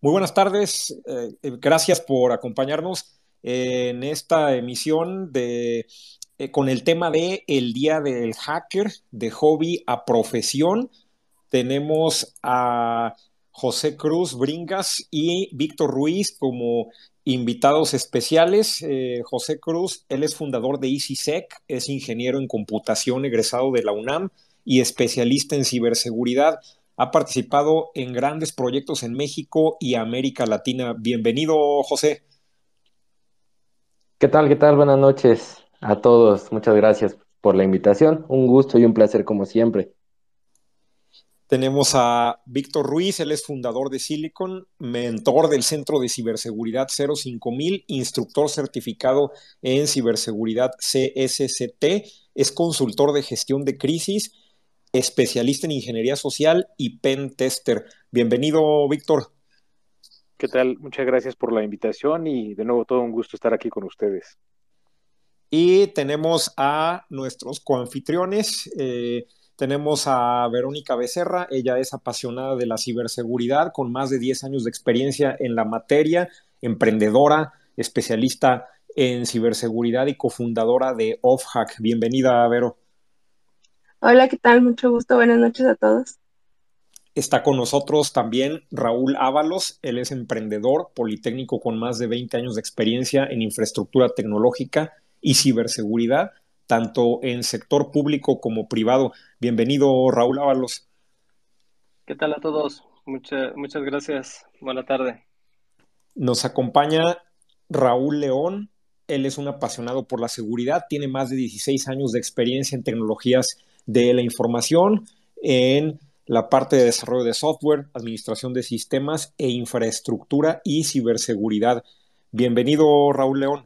Muy buenas tardes, eh, gracias por acompañarnos en esta emisión de, eh, con el tema de el Día del Hacker, de hobby a profesión. Tenemos a José Cruz Bringas y Víctor Ruiz como invitados especiales. Eh, José Cruz, él es fundador de EasySec, es ingeniero en computación egresado de la UNAM y especialista en ciberseguridad. Ha participado en grandes proyectos en México y América Latina. Bienvenido, José. ¿Qué tal? ¿Qué tal? Buenas noches a todos. Muchas gracias por la invitación. Un gusto y un placer como siempre. Tenemos a Víctor Ruiz, él es fundador de Silicon, mentor del Centro de Ciberseguridad 05000, instructor certificado en ciberseguridad CSCT, es consultor de gestión de crisis especialista en ingeniería social y pen tester. Bienvenido, Víctor. ¿Qué tal? Muchas gracias por la invitación y de nuevo todo un gusto estar aquí con ustedes. Y tenemos a nuestros coanfitriones. Eh, tenemos a Verónica Becerra, ella es apasionada de la ciberseguridad con más de 10 años de experiencia en la materia, emprendedora, especialista en ciberseguridad y cofundadora de OffHack. Bienvenida, Vero. Hola, ¿qué tal? Mucho gusto. Buenas noches a todos. Está con nosotros también Raúl Ábalos. Él es emprendedor politécnico con más de 20 años de experiencia en infraestructura tecnológica y ciberseguridad, tanto en sector público como privado. Bienvenido, Raúl Ábalos. ¿Qué tal a todos? muchas gracias. Buena tarde. Nos acompaña Raúl León. Él es un apasionado por la seguridad, tiene más de 16 años de experiencia en tecnologías de la información en la parte de desarrollo de software, administración de sistemas e infraestructura y ciberseguridad. Bienvenido, Raúl León.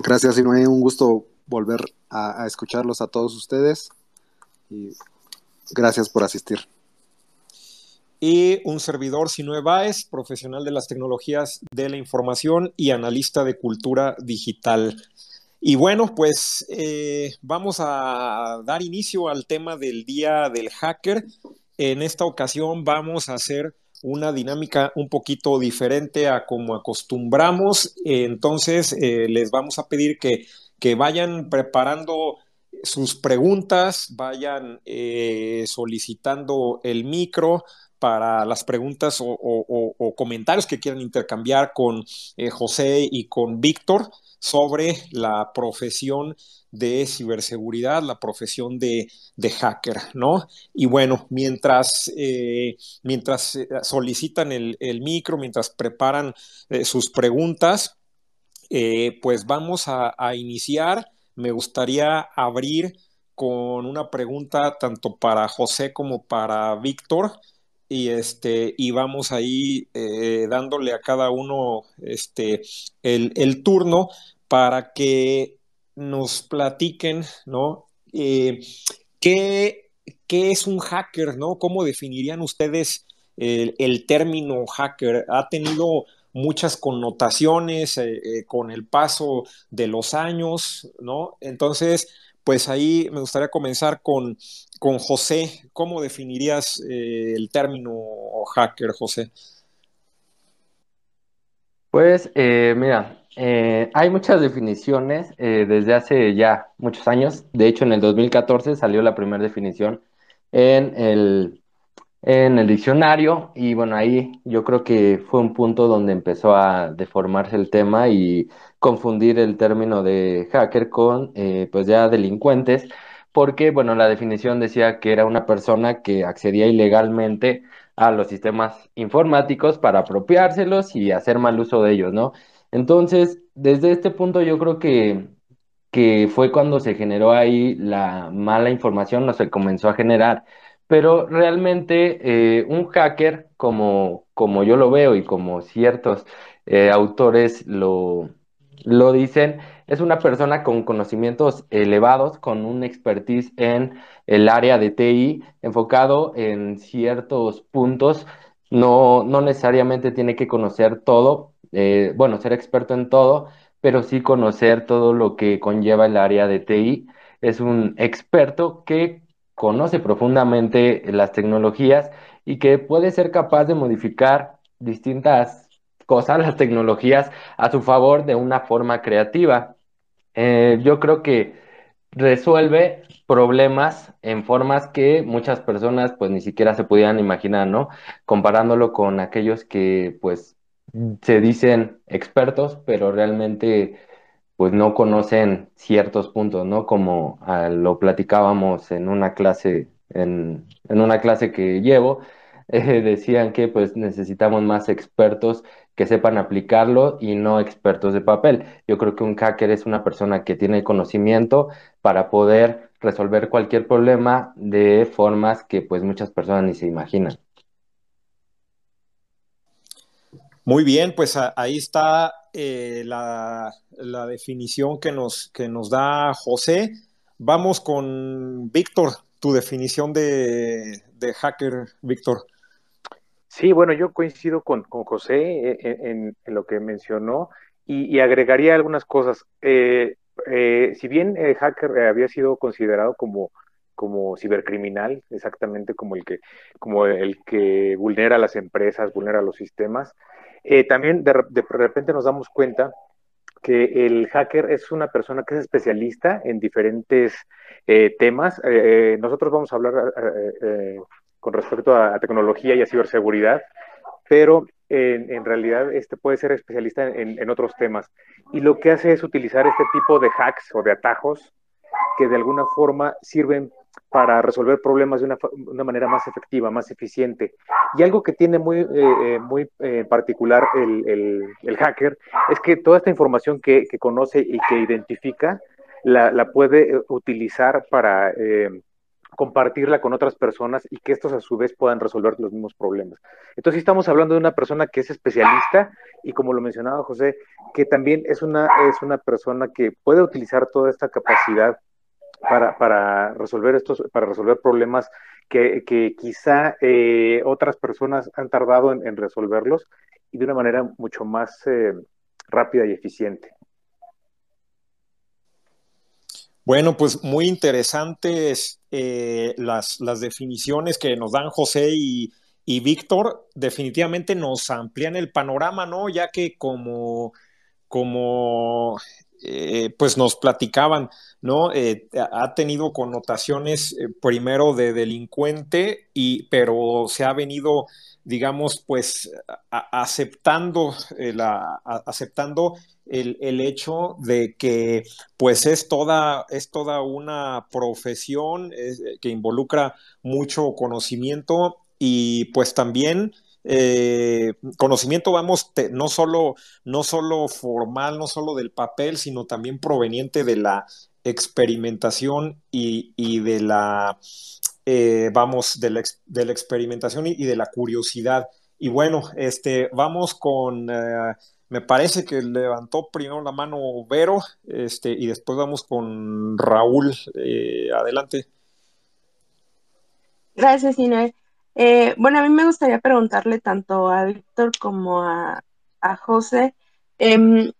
Gracias, Inoue. Un gusto volver a, a escucharlos a todos ustedes y gracias por asistir. Y un servidor, Sinue Baez, profesional de las tecnologías de la información y analista de cultura digital. Y bueno, pues eh, vamos a dar inicio al tema del Día del Hacker. En esta ocasión vamos a hacer una dinámica un poquito diferente a como acostumbramos. Entonces, eh, les vamos a pedir que, que, vayan preparando sus preguntas, vayan eh, solicitando el micro para las preguntas o, comentarios que quieran intercambiar con José y con Víctor sobre la profesión de ciberseguridad, la profesión de, hacker, ¿no? Y bueno, mientras, eh, mientras eh, solicitan el, micro, mientras preparan eh, sus preguntas, pues vamos a, iniciar. Me gustaría abrir con una pregunta tanto para José como para Víctor y este y vamos ahí eh, dándole a cada uno este el, turno para que nos platiquen no eh, ¿qué, es un hacker no cómo definirían ustedes el, término hacker ha tenido muchas connotaciones eh, con el paso de los años no entonces pues ahí me gustaría comenzar con, con José. ¿Cómo definirías eh, el término hacker, José? Pues eh, mira, eh, hay muchas definiciones desde hace ya muchos años. De hecho, en el 2014 salió la primera definición en el, en el diccionario y bueno, ahí yo creo que fue un punto donde empezó a deformarse el tema y confundir el término de hacker con eh, pues ya delincuentes, porque bueno, la definición decía que era una persona que accedía ilegalmente a los sistemas informáticos para apropiárselos y hacer mal uso de ellos, ¿no? Entonces, desde este punto yo creo que, que fue cuando se generó ahí la mala información, no se comenzó a generar. Pero realmente eh, un hacker, como, como yo lo veo y como ciertos eh, autores lo, lo dicen, es una persona con conocimientos elevados, con un expertise en el área de TI, enfocado en ciertos puntos. No, no necesariamente tiene que conocer todo, eh, bueno, ser experto en todo, pero sí conocer todo lo que conlleva el área de TI. Es un experto que conoce profundamente las tecnologías y que puede ser capaz de modificar distintas cosas, las tecnologías, a su favor de una forma creativa. Eh, yo creo que resuelve problemas en formas que muchas personas pues ni siquiera se pudieran imaginar, ¿no? Comparándolo con aquellos que pues se dicen expertos, pero realmente pues no conocen ciertos puntos, ¿no? Como ah, lo platicábamos en una clase, en, en una clase que llevo, eh, decían que pues necesitamos más expertos que sepan aplicarlo y no expertos de papel. Yo creo que un hacker es una persona que tiene conocimiento para poder resolver cualquier problema de formas que pues muchas personas ni se imaginan. Muy bien, pues ahí está eh, la, definición que nos, que nos da José. Vamos con Víctor, tu definición de, de hacker, Víctor. Sí, bueno, yo coincido con, José eh, eh, en, lo que mencionó y, agregaría algunas cosas. Eh, si bien el hacker había sido considerado como, como cibercriminal, exactamente como el que, como el que vulnera las empresas, vulnera los sistemas, también de, repente nos damos cuenta que el hacker es una persona que es especialista en diferentes temas. nosotros vamos a hablar con respecto a, tecnología y a ciberseguridad, pero en, realidad este puede ser especialista en, otros temas. Y lo que hace es utilizar este tipo de hacks o de atajos que de alguna forma sirven para resolver problemas de una, manera más efectiva, más eficiente. Y algo que tiene muy, eh, eh, muy eh, particular el, hacker es que toda esta información que, conoce y que identifica la, la puede utilizar para compartirla con otras personas y que estos a su vez puedan resolver los mismos problemas. Entonces estamos hablando de una persona que es especialista y como lo mencionaba José, que también es una, es una persona que puede utilizar toda esta capacidad para, resolver estos, para resolver problemas que, quizá eh, otras personas han tardado en, resolverlos y de una manera mucho más eh, rápida y eficiente. Bueno, pues muy interesantes eh, las, definiciones que nos dan José y, Víctor. Definitivamente nos amplían el panorama, ¿no? Ya que como, como eh, pues nos platicaban, ¿no? Eh, ha tenido connotaciones primero de delincuente, y, pero se ha venido, digamos, pues aceptando, la, aceptando el, hecho de que pues es toda, es toda una profesión eh, que involucra mucho conocimiento y pues también eh, conocimiento, vamos, no, solo, no solo formal, no solo del papel, sino también proveniente de la experimentación y, de la, eh, vamos, de la, de la, experimentación y, de la curiosidad. Y bueno, este, vamos con me parece que levantó primero la mano Vero, este, y después vamos con Raúl. Eh, adelante. Gracias, Inés. Eh, bueno, a mí me gustaría preguntarle tanto a Víctor como a, José, em,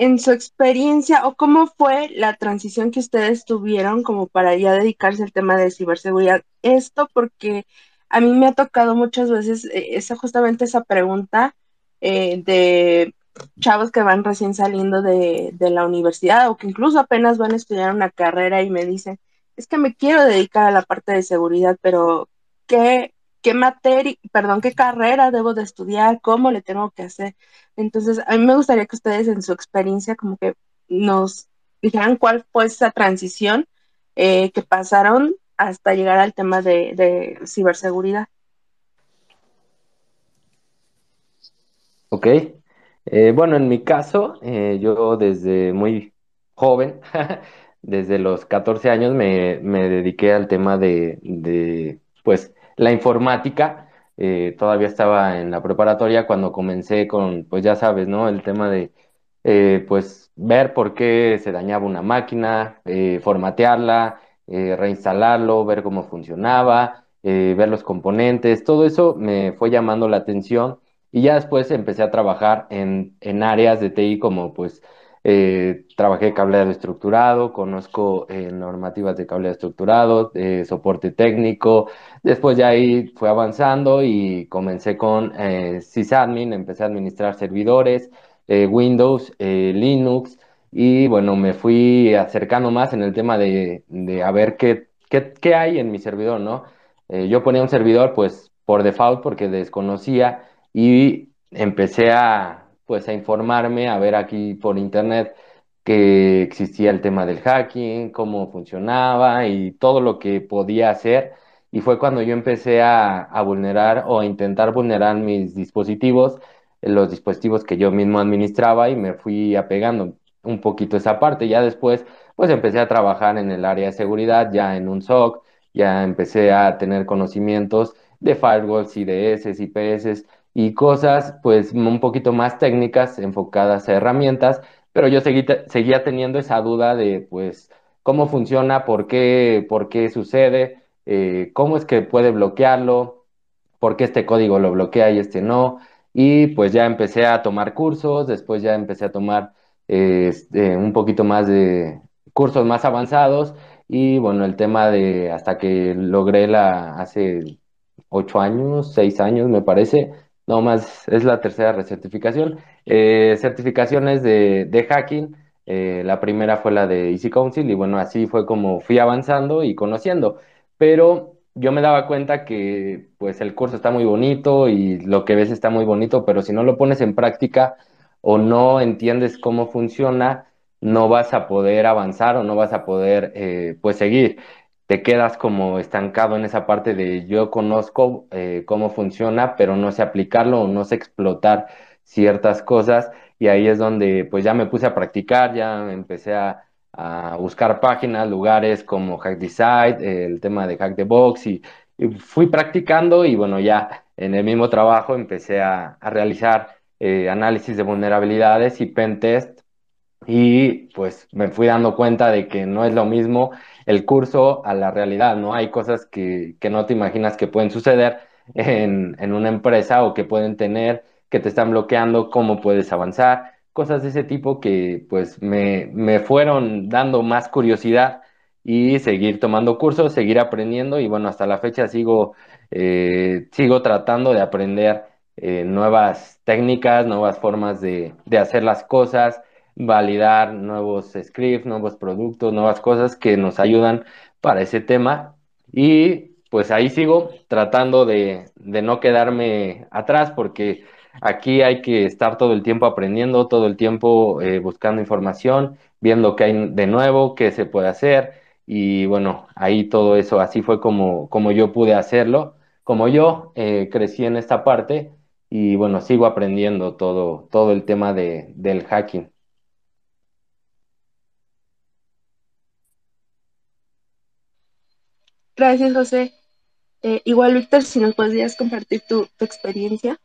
en su experiencia o cómo fue la transición que ustedes tuvieron como para ya dedicarse al tema de ciberseguridad. Esto porque a mí me ha tocado muchas veces eh, esa, justamente esa pregunta eh, de chavos que van recién saliendo de, la universidad o que incluso apenas van a estudiar una carrera y me dicen, es que me quiero dedicar a la parte de seguridad, pero ¿qué, qué materia, perdón, qué carrera debo de estudiar? ¿Cómo le tengo que hacer? Entonces, a mí me gustaría que ustedes en su experiencia como que nos dijeran cuál fue esa transición eh, que pasaron hasta llegar al tema de, de ciberseguridad. Ok. Eh, bueno, en mi caso, eh, yo desde muy joven, desde los 14 años, me, dediqué al tema de, pues, la informática. Eh, todavía estaba en la preparatoria cuando comencé con, pues ya sabes, ¿no? El tema de, pues, ver por qué se dañaba una máquina, formatearla, reinstalarlo, ver cómo funcionaba, ver los componentes, todo eso me fue llamando la atención y ya después empecé a trabajar en, áreas de TI como pues eh, trabajé cableado estructurado, conozco eh, normativas de cableado estructurado, de soporte técnico. Después ya ahí fue avanzando y comencé con eh, sysadmin, empecé a administrar servidores, eh, Windows, Linux y bueno, me fui acercando más en el tema de, de a ver qué, qué, qué, hay en mi servidor, ¿no? yo ponía un servidor pues por default porque desconocía y empecé a pues a informarme, a ver aquí por internet que existía el tema del hacking, cómo funcionaba y todo lo que podía hacer. Y fue cuando yo empecé a, vulnerar o a intentar vulnerar mis dispositivos, los dispositivos que yo mismo administraba y me fui apegando un poquito esa parte. Ya después, pues empecé a trabajar en el área de seguridad, ya en un SOC, ya empecé a tener conocimientos de firewalls, IDS, IPS, y cosas pues un poquito más técnicas enfocadas a herramientas, pero yo seguí, seguía teniendo esa duda de pues cómo funciona, por qué, por qué sucede, eh, cómo es que puede bloquearlo, por qué este código lo bloquea y este no. Y pues ya empecé a tomar cursos, después ya empecé a tomar este, un poquito más de cursos más avanzados y bueno, el tema de hasta que logré la hace ocho años, seis años me parece, no más, es la tercera recertificación. Eh, certificaciones de, hacking, eh, la primera fue la de Easy Council y bueno, así fue como fui avanzando y conociendo. Pero yo me daba cuenta que pues el curso está muy bonito y lo que ves está muy bonito, pero si no lo pones en práctica o no entiendes cómo funciona, no vas a poder avanzar o no vas a poder eh, pues seguir te quedas como estancado en esa parte de yo conozco eh, cómo funciona, pero no sé aplicarlo o no sé explotar ciertas cosas. Y ahí es donde pues ya me puse a practicar, ya empecé a, a buscar páginas, lugares como Hack Decide, el tema de Hack the Box y, y, fui practicando y bueno, ya en el mismo trabajo empecé a, a realizar eh, análisis de vulnerabilidades y pen test. Y pues me fui dando cuenta de que no es lo mismo el curso a la realidad, ¿no? Hay cosas que, que no te imaginas que pueden suceder en, en, una empresa o que pueden tener, que te están bloqueando, cómo puedes avanzar, cosas de ese tipo que pues me, me fueron dando más curiosidad y seguir tomando cursos, seguir aprendiendo y bueno, hasta la fecha sigo, eh, sigo tratando de aprender eh, nuevas técnicas, nuevas formas de, de hacer las cosas, validar nuevos scripts, nuevos productos, nuevas cosas que nos ayudan para ese tema. Y pues ahí sigo tratando de, de no quedarme atrás porque aquí hay que estar todo el tiempo aprendiendo, todo el tiempo eh, buscando información, viendo qué hay de nuevo, qué se puede hacer. Y bueno, ahí todo eso, así fue como, como yo pude hacerlo, como yo eh, crecí en esta parte y bueno, sigo aprendiendo todo, todo el tema de, del hacking. Gracias, José. Eh, igual, Víctor, si nos podrías compartir tu, tu experiencia.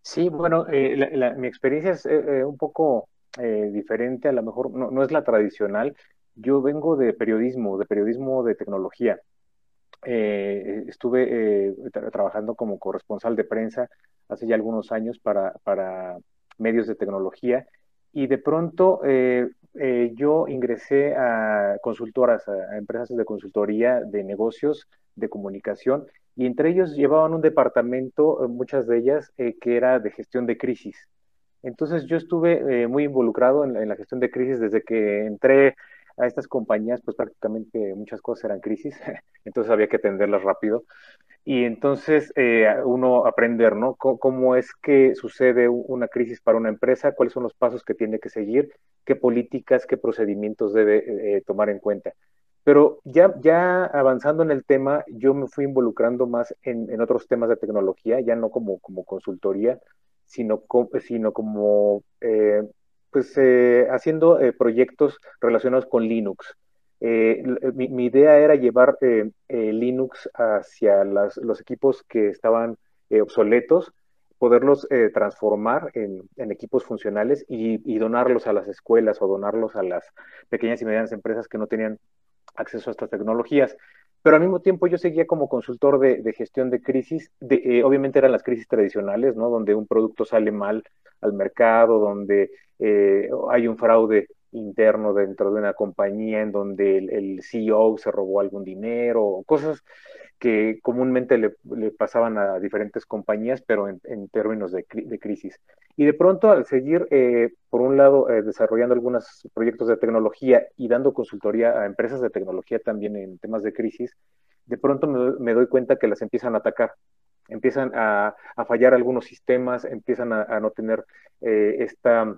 Sí, bueno, eh, la, la, mi experiencia es eh, un poco eh, diferente, a lo mejor no, no, es la tradicional. Yo vengo de periodismo, de periodismo de tecnología. estuve tra trabajando como corresponsal de prensa hace ya algunos años para, para medios de tecnología y de pronto eh, yo ingresé a consultoras, a, empresas de consultoría de negocios, de comunicación, y entre ellos llevaban un departamento, eh, muchas de ellas, eh, que era de gestión de crisis. Entonces yo estuve muy involucrado en, en, la gestión de crisis desde que entré a estas compañías, pues prácticamente muchas cosas eran crisis, entonces había que atenderlas rápido y entonces eh, uno aprender, ¿no? C ¿Cómo es que sucede una crisis para una empresa? ¿Cuáles son los pasos que tiene que seguir? ¿Qué políticas, qué procedimientos debe eh, tomar en cuenta? Pero ya, ya avanzando en el tema, yo me fui involucrando más en, en otros temas de tecnología, ya no como, como consultoría, sino, com sino como eh, pues, eh, haciendo eh, proyectos relacionados con Linux. Eh, mi, mi, idea era llevar eh, eh, Linux hacia las, los equipos que estaban eh, obsoletos, poderlos eh, transformar en, en, equipos funcionales y, y, donarlos a las escuelas o donarlos a las pequeñas y medianas empresas que no tenían acceso a estas tecnologías. Pero al mismo tiempo yo seguía como consultor de, gestión de crisis, eh, obviamente eran las crisis tradicionales, ¿no? Donde un producto sale mal al mercado, donde eh, hay un fraude interno dentro de una compañía en donde el, CEO se robó algún dinero, cosas que comúnmente le, pasaban a diferentes compañías, pero en, términos de, crisis. Y de pronto, al seguir, eh, por un lado, eh, desarrollando algunos proyectos de tecnología y dando consultoría a empresas de tecnología también en temas de crisis, de pronto me, doy cuenta que las empiezan a atacar empiezan a, fallar algunos sistemas, empiezan a, no tener eh, esta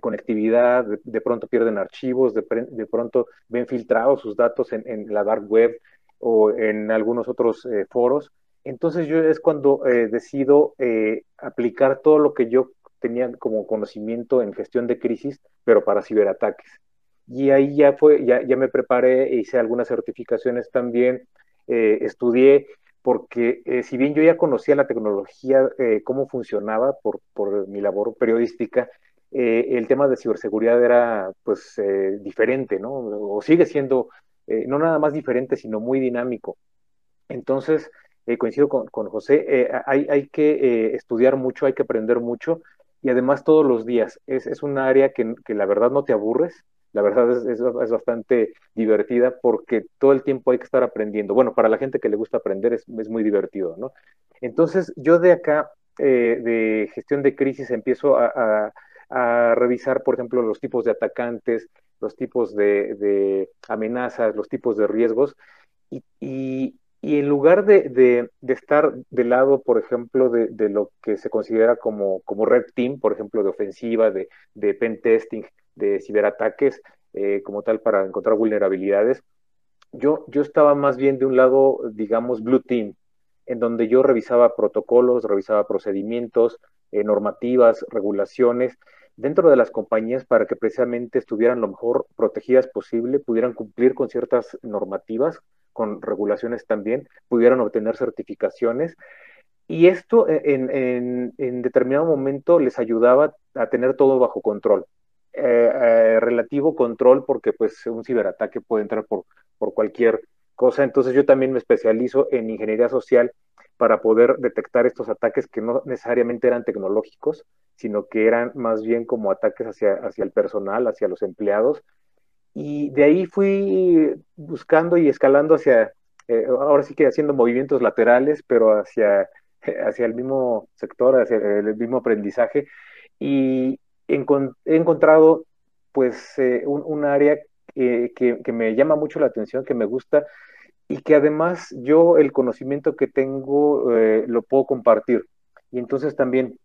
conectividad, de, pronto pierden archivos, de, pronto ven filtrados sus datos en, la dark web o en algunos otros eh, foros. Entonces yo es cuando eh, decido eh, aplicar todo lo que yo tenía como conocimiento en gestión de crisis, pero para ciberataques. Y ahí ya fue, ya, ya me preparé, hice algunas certificaciones también, estudié, porque si bien yo ya conocía la tecnología, cómo funcionaba por, por mi labor periodística, eh, el tema de ciberseguridad era pues eh, diferente, ¿no? O sigue siendo eh, no nada más diferente, sino muy dinámico. Entonces, coincido con, José, hay, hay, que estudiar mucho, hay que aprender mucho y además todos los días. Es, es un área que, que, la verdad no te aburres, la verdad es, es, es, bastante divertida porque todo el tiempo hay que estar aprendiendo. Bueno, para la gente que le gusta aprender es, muy divertido, ¿no? Entonces, yo de acá, de gestión de crisis, empiezo a a revisar, por ejemplo, los tipos de atacantes, los tipos de, amenazas, los tipos de riesgos, y, en lugar de, estar del lado, por ejemplo, de, lo que se considera como, como red team, por ejemplo, de ofensiva, de, de pen testing, de ciberataques, eh, como tal, para encontrar vulnerabilidades, yo, yo estaba más bien de un lado, digamos, blue team, en donde yo revisaba protocolos, revisaba procedimientos, eh, normativas, regulaciones dentro de las compañías para que precisamente estuvieran lo mejor protegidas posible, pudieran cumplir con ciertas normativas, con regulaciones también, pudieran obtener certificaciones. Y esto e, en, determinado momento les ayudaba a tener todo bajo control. Eh, eh, relativo control porque pues un ciberataque puede entrar por, por cualquier cosa. Entonces yo también me especializo en ingeniería social para poder detectar estos ataques que no necesariamente eran tecnológicos, sino que eran más bien como ataques hacia, hacia el personal, hacia los empleados. Y de ahí fui buscando y escalando hacia, eh, ahora sí que haciendo movimientos laterales, pero hacia, hacia el mismo sector, hacia el mismo aprendizaje. Y he encontrado pues eh, un, área que, que me llama mucho la atención, que me gusta, y que además yo el conocimiento que tengo eh, lo puedo compartir. Y entonces también,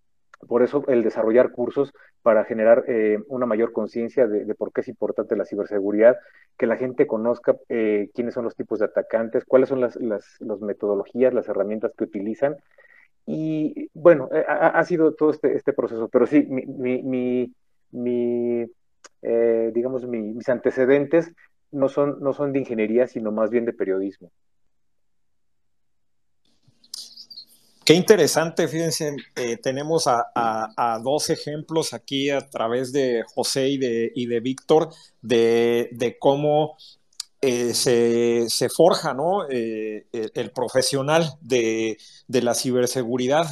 por eso el desarrollar cursos para generar eh, una mayor conciencia de, por qué es importante la ciberseguridad, que la gente conozca eh, quiénes son los tipos de atacantes, cuáles son las, las, metodologías, las herramientas que utilizan. Y bueno, ha, sido todo este, este proceso, pero sí, mi, mi, mi, digamos, mis antecedentes no son, no son de ingeniería, sino más bien de periodismo. Qué interesante, fíjense, eh, tenemos a, dos ejemplos aquí a través de José y de, y de Víctor de, cómo eh, se, forja ¿no? Eh, el, profesional de, de, la ciberseguridad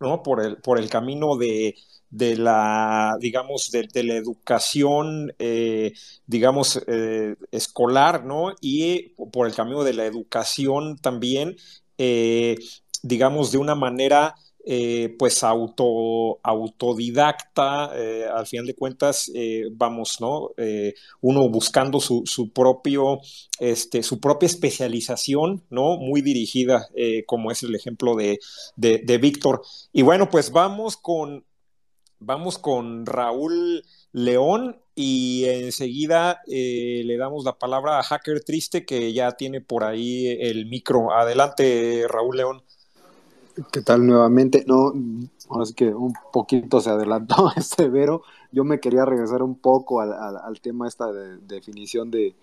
¿no? por, el, por el camino de, de la, digamos, de, la educación, eh, digamos, eh, escolar, ¿no? Y por el camino de la educación también, eh, digamos, de una manera, pues, auto, autodidacta, al final de cuentas, vamos, ¿no? uno buscando su, propio, este, su propia especialización, ¿no? Muy dirigida, como es el ejemplo de, de Víctor. Y bueno, pues vamos con Vamos con Raúl León y enseguida eh, le damos la palabra a Hacker Triste que ya tiene por ahí el micro. Adelante, Raúl León. ¿Qué tal nuevamente? No, ahora que un poquito se adelantó este Vero. Yo me quería regresar un poco al, tema esta de, definición de,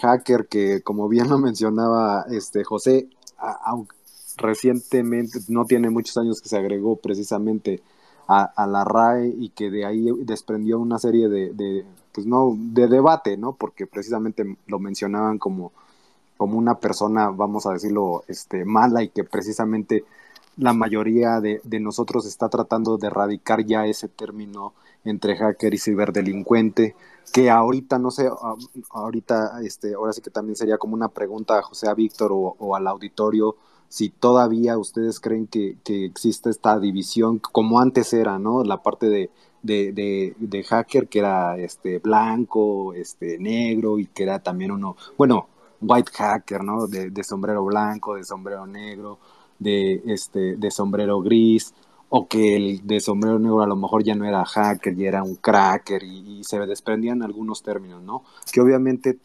hacker que como bien lo mencionaba este José, aunque recientemente no tiene muchos años que se agregó precisamente a, la RAE y que de ahí desprendió una serie de, pues no, de debate, ¿no? Porque precisamente lo mencionaban como, como una persona, vamos a decirlo, este, mala y que precisamente la mayoría de, nosotros está tratando de erradicar ya ese término entre hacker y ciberdelincuente, que ahorita, no sé, ahorita, este, ahora sí que también sería como una pregunta a José a Víctor o al auditorio, si todavía ustedes creen que, que, existe esta división como antes era, ¿no? La parte de, de, de, hacker que era este blanco, este negro y que era también uno, bueno, white hacker, ¿no? De, sombrero blanco, de sombrero negro, de este de sombrero gris o que el de sombrero negro a lo mejor ya no era hacker y era un cracker y, se desprendían algunos términos, ¿no? Que obviamente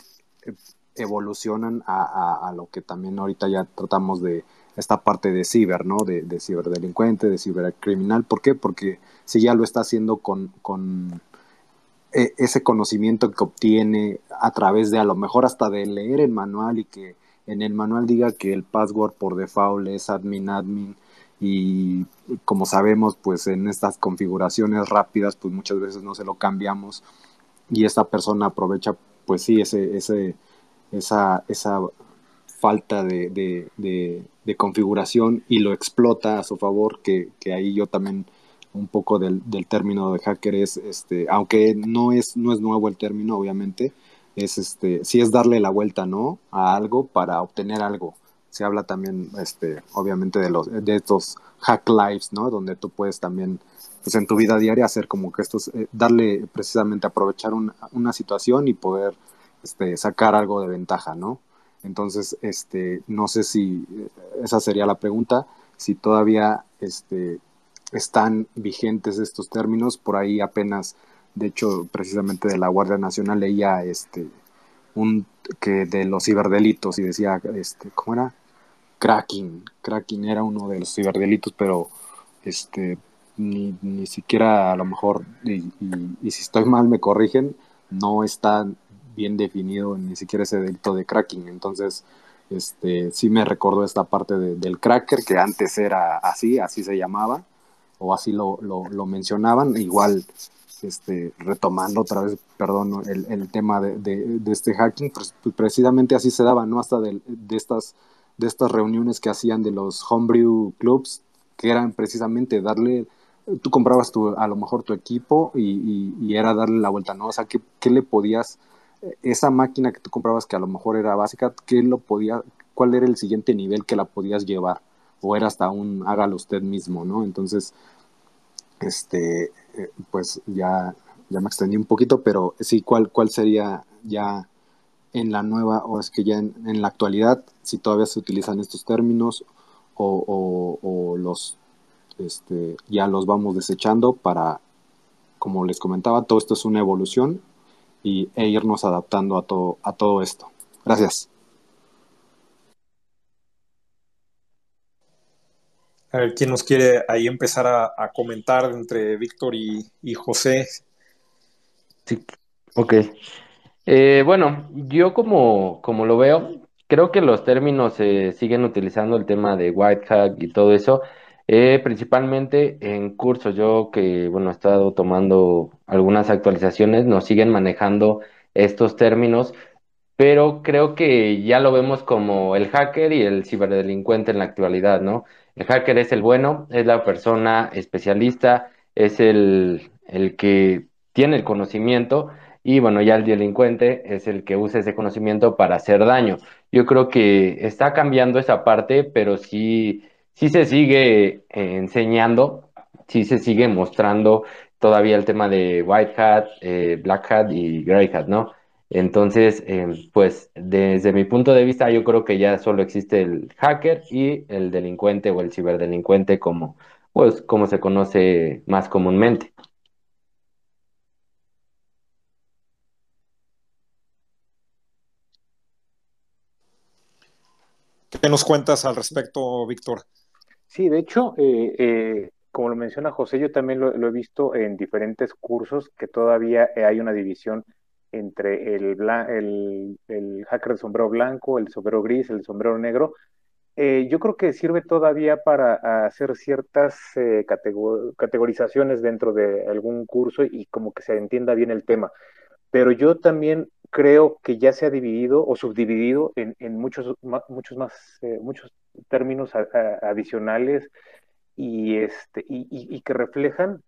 evolucionan a, a, lo que también ahorita ya tratamos de esta parte de ciber, ¿no? De, de ciberdelincuente, de cibercriminal. ¿Por qué? Porque si ya lo está haciendo con, con e, ese conocimiento que obtiene a través de a lo mejor hasta de leer el manual y que en el manual diga que el password por default es admin admin y como sabemos pues en estas configuraciones rápidas pues muchas veces no se lo cambiamos y esta persona aprovecha pues sí ese, ese esa, esa falta de, de, configuración y lo explota a su favor que, ahí yo también un poco del, del, término de hacker es este aunque no es no es nuevo el término obviamente es este, sí es darle la vuelta, ¿no? A algo para obtener algo. Se habla también, este, obviamente, de los, de estos hack lives, ¿no? Donde tú puedes también, pues en tu vida diaria hacer como que estos, eh, darle precisamente aprovechar una, una situación y poder, este, sacar algo de ventaja, ¿no? Entonces, este, no sé si eh, esa sería la pregunta, si todavía, este, están vigentes estos términos, por ahí apenas de hecho, precisamente de la Guardia Nacional leía este un que de los ciberdelitos y decía este, ¿cómo era? Cracking, cracking era uno de los ciberdelitos, pero este ni, ni siquiera a lo mejor, y, si estoy mal me corrigen, no está bien definido ni siquiera ese delito de cracking. Entonces, este sí me recordó esta parte del cracker, que antes era así, así se llamaba, o así lo, lo, mencionaban. Igual este, retomando otra vez, perdón, el, el tema de, de, este hacking, pues, pues, precisamente así se daba, ¿no? Hasta de, de, estas, de estas reuniones que hacían de los homebrew clubs, que eran precisamente darle, tú comprabas tu, a lo mejor tu equipo y, y, era darle la vuelta, ¿no? O sea, ¿qué, ¿qué, le podías, esa máquina que tú comprabas que a lo mejor era básica, ¿qué lo podía, cuál era el siguiente nivel que la podías llevar? O era hasta un hágalo usted mismo, ¿no? Entonces, este, eh, pues ya, ya me extendí un poquito, pero sí, ¿cuál, cuál sería ya en la nueva, o es que ya en, en la actualidad, si todavía se utilizan estos términos o, o, los, este, ya los vamos desechando para, como les comentaba, todo esto es una evolución y, e irnos adaptando a todo, a todo esto. Gracias. A ver, ¿quién nos quiere ahí empezar a, a comentar entre Víctor y, y, José? Sí, ok. Eh, bueno, yo como, como lo veo, creo que los términos se siguen utilizando el tema de white hack y todo eso, eh, principalmente en cursos. Yo que, bueno, he estado tomando algunas actualizaciones, nos siguen manejando estos términos, pero creo que ya lo vemos como el hacker y el ciberdelincuente en la actualidad, ¿no? El hacker es el bueno, es la persona especialista, es el, el que tiene el conocimiento y bueno, ya el delincuente es el que usa ese conocimiento para hacer daño. Yo creo que está cambiando esa parte, pero sí, sí se sigue eh, enseñando, sí se sigue mostrando todavía el tema de white hat, eh, black hat y gray hat, ¿no? Entonces, eh, pues desde mi punto de vista, yo creo que ya solo existe el hacker y el delincuente o el ciberdelincuente como, pues, como se conoce más comúnmente. ¿Qué nos cuentas al respecto, Víctor? Sí, de hecho, eh, eh, como lo menciona José, yo también lo, he visto en diferentes cursos que todavía hay una división entre el, hacker de sombrero blanco, el sombrero gris, el sombrero negro, eh, yo creo que sirve todavía para hacer ciertas eh, categor categorizaciones dentro de algún curso y como que se entienda bien el tema. Pero yo también creo que ya se ha dividido o subdividido en, muchos, muchos más, eh, muchos términos adicionales y, este, y, que reflejan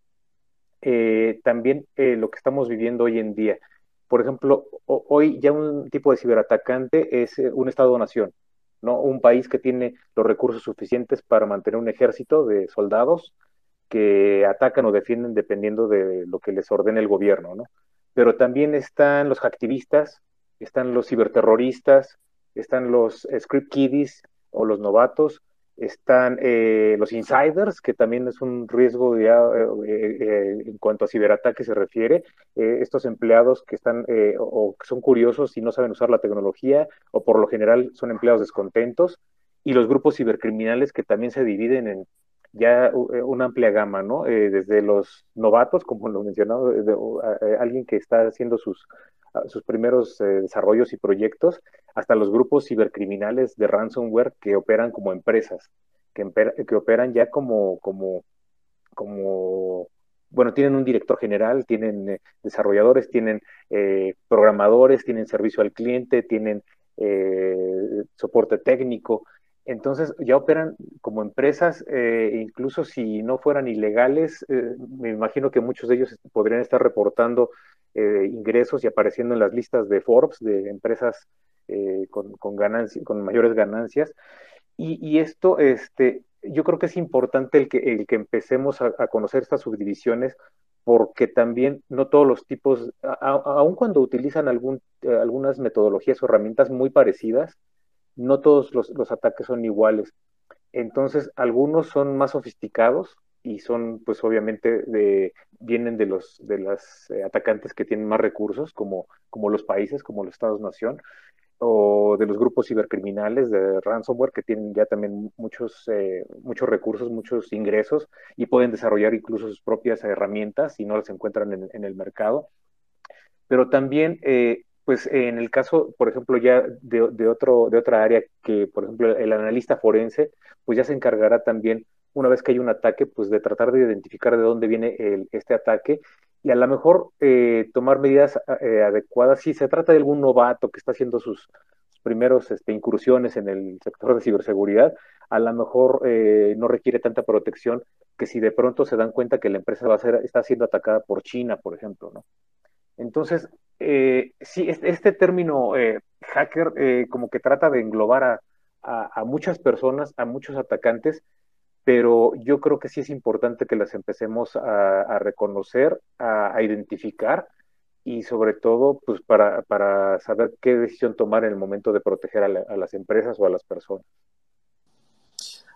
eh, también eh, lo que estamos viviendo hoy en día. Por ejemplo, hoy ya un tipo de ciberatacante es un Estado-nación, ¿no? Un país que tiene los recursos suficientes para mantener un ejército de soldados que atacan o defienden dependiendo de lo que les ordene el gobierno, ¿no? Pero también están los activistas, están los ciberterroristas, están los script kiddies o los novatos, están eh, los insiders, que también es un riesgo ya eh, eh, en cuanto a ciberataque se refiere, estos empleados que están o que son curiosos y no saben usar la tecnología, o por lo general son empleados descontentos, y los grupos cibercriminales que también se dividen en ya una amplia gama, ¿no? desde los novatos, como lo mencionaba, alguien que está haciendo sus sus primeros eh, desarrollos y proyectos, hasta los grupos cibercriminales de ransomware que operan como empresas, que, que operan ya como, como, como, bueno, tienen un director general, tienen eh, desarrolladores, tienen eh, programadores, tienen servicio al cliente, tienen soporte técnico. Entonces ya operan como empresas, incluso si no fueran ilegales, me imagino que muchos de ellos podrían estar reportando eh, ingresos y apareciendo en las listas de Forbes de empresas eh, con, mayores ganancias. Y, esto, este, yo creo que es importante el que, empecemos a, conocer estas subdivisiones porque también no todos los tipos, aun cuando utilizan eh, algunas metodologías o herramientas muy parecidas, no todos los, los ataques son iguales. Entonces, algunos son más sofisticados, y son pues obviamente de, vienen de los de las eh, atacantes que tienen más recursos como, como los países, como los estados-nación, o de los grupos cibercriminales de ransomware que tienen ya también muchos, eh, muchos recursos, muchos ingresos y pueden desarrollar incluso sus propias herramientas si no las encuentran en, el mercado. Pero también, eh, pues en el caso, por ejemplo, ya de, otro, de otra área que, por ejemplo, el analista forense, pues ya se encargará también una vez que hay un ataque, pues de tratar de identificar de dónde viene este ataque y a lo mejor eh, tomar medidas eh, adecuadas. Si se trata de algún novato que está haciendo sus, primeros este, incursiones en el sector de ciberseguridad, a lo mejor eh, no requiere tanta protección que si de pronto se dan cuenta que la empresa va a ser, está siendo atacada por China, por ejemplo, ¿no? Entonces, sí, este, término hacker como que trata de englobar a muchas personas, a muchos atacantes, pero yo creo que sí es importante que las empecemos a, reconocer, a, identificar y sobre todo pues para, saber qué decisión tomar en el momento de proteger a, las empresas o a las personas.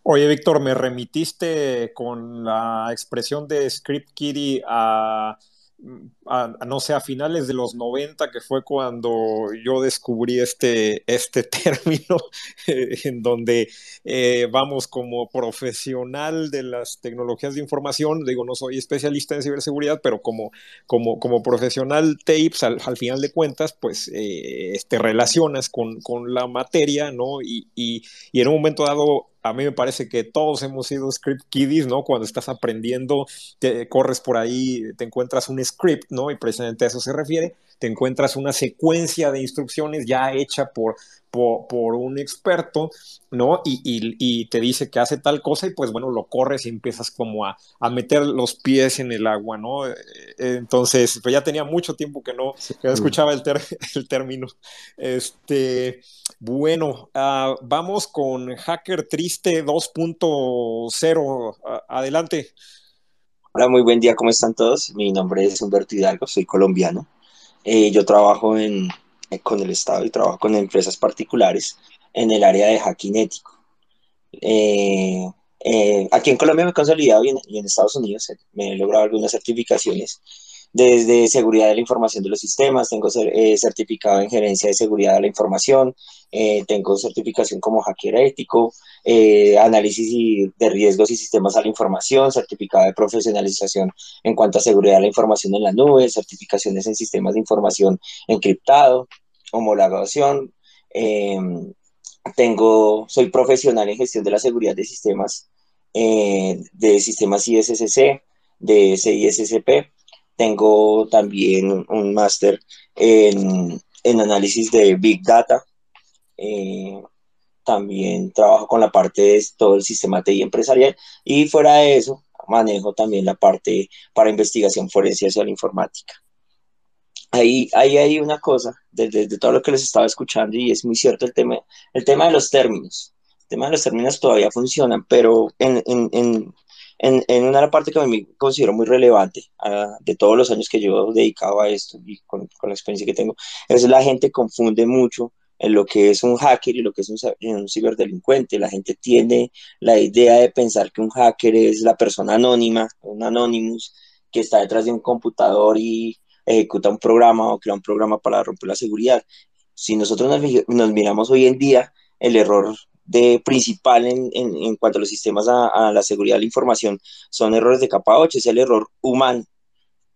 Oye, Víctor, me remitiste con la expresión de Script Kitty no sé, a finales de los 90, que fue cuando yo descubrí este, este término, eh, en donde eh, vamos como profesional de las tecnologías de información, digo, no soy especialista en ciberseguridad, pero como, como, como profesional tapes, al, final de cuentas, pues eh, te relacionas con, con, la materia, ¿no? Y, y, y en un momento dado a mí me parece que todos hemos sido script kiddies, ¿no? Cuando estás aprendiendo, te corres por ahí, te encuentras un script, ¿no? Y precisamente a eso se refiere, te encuentras una secuencia de instrucciones ya hecha por, por, un experto, ¿no? Y, te dice que hace tal cosa y pues bueno, lo corres y empiezas como a, meter los pies en el agua, ¿no? Eh, entonces, pues ya tenía mucho tiempo que no, escuchaba el, el, término. Este, bueno, ah, vamos con Hacker Triste 2.0. adelante. Hola, muy buen día, ¿cómo están todos? Mi nombre es Humberto Hidalgo, soy colombiano. Eh, yo trabajo en, eh, con el Estado y trabajo con empresas particulares en el área de hacking ético. Eh, aquí en Colombia me he consolidado y en, Estados Unidos me he logrado algunas certificaciones desde seguridad de la información de los sistemas, tengo certificado en gerencia de seguridad de la información, tengo certificación como hacker ético, análisis de riesgos y sistemas a la información, certificado de profesionalización en cuanto a seguridad de la información en la nube, certificaciones en sistemas de información encriptado, homologación. Em, tengo, soy profesional en gestión de la seguridad de sistemas, eh, de sistemas ISSC, de CISSP. Tengo también un máster en en análisis de Big Data. Eh, también trabajo con la parte de todo el sistema TI empresarial y fuera de eso manejo también la parte para investigación forense hacia la informática. Ahí, ahí hay una cosa, desde de, todo lo que les estaba escuchando, y es muy cierto el tema, el tema de los términos. El tema de los términos todavía funcionan, pero en, en, en, en, una parte que a mí considero muy relevante uh, de todos los años que yo he dedicado a esto y con, con, la experiencia que tengo, es la gente confunde mucho en lo que es un hacker y lo que es un, un, ciberdelincuente. La gente tiene la idea de pensar que un hacker es la persona anónima, un anonymous, que está detrás de un computador y ejecuta un programa o crea un programa para romper la seguridad. Si nosotros nos, nos miramos hoy en día, el error de principal en, en, en cuanto a los sistemas a, a, la seguridad de la información son errores de capa 8, es el error humano.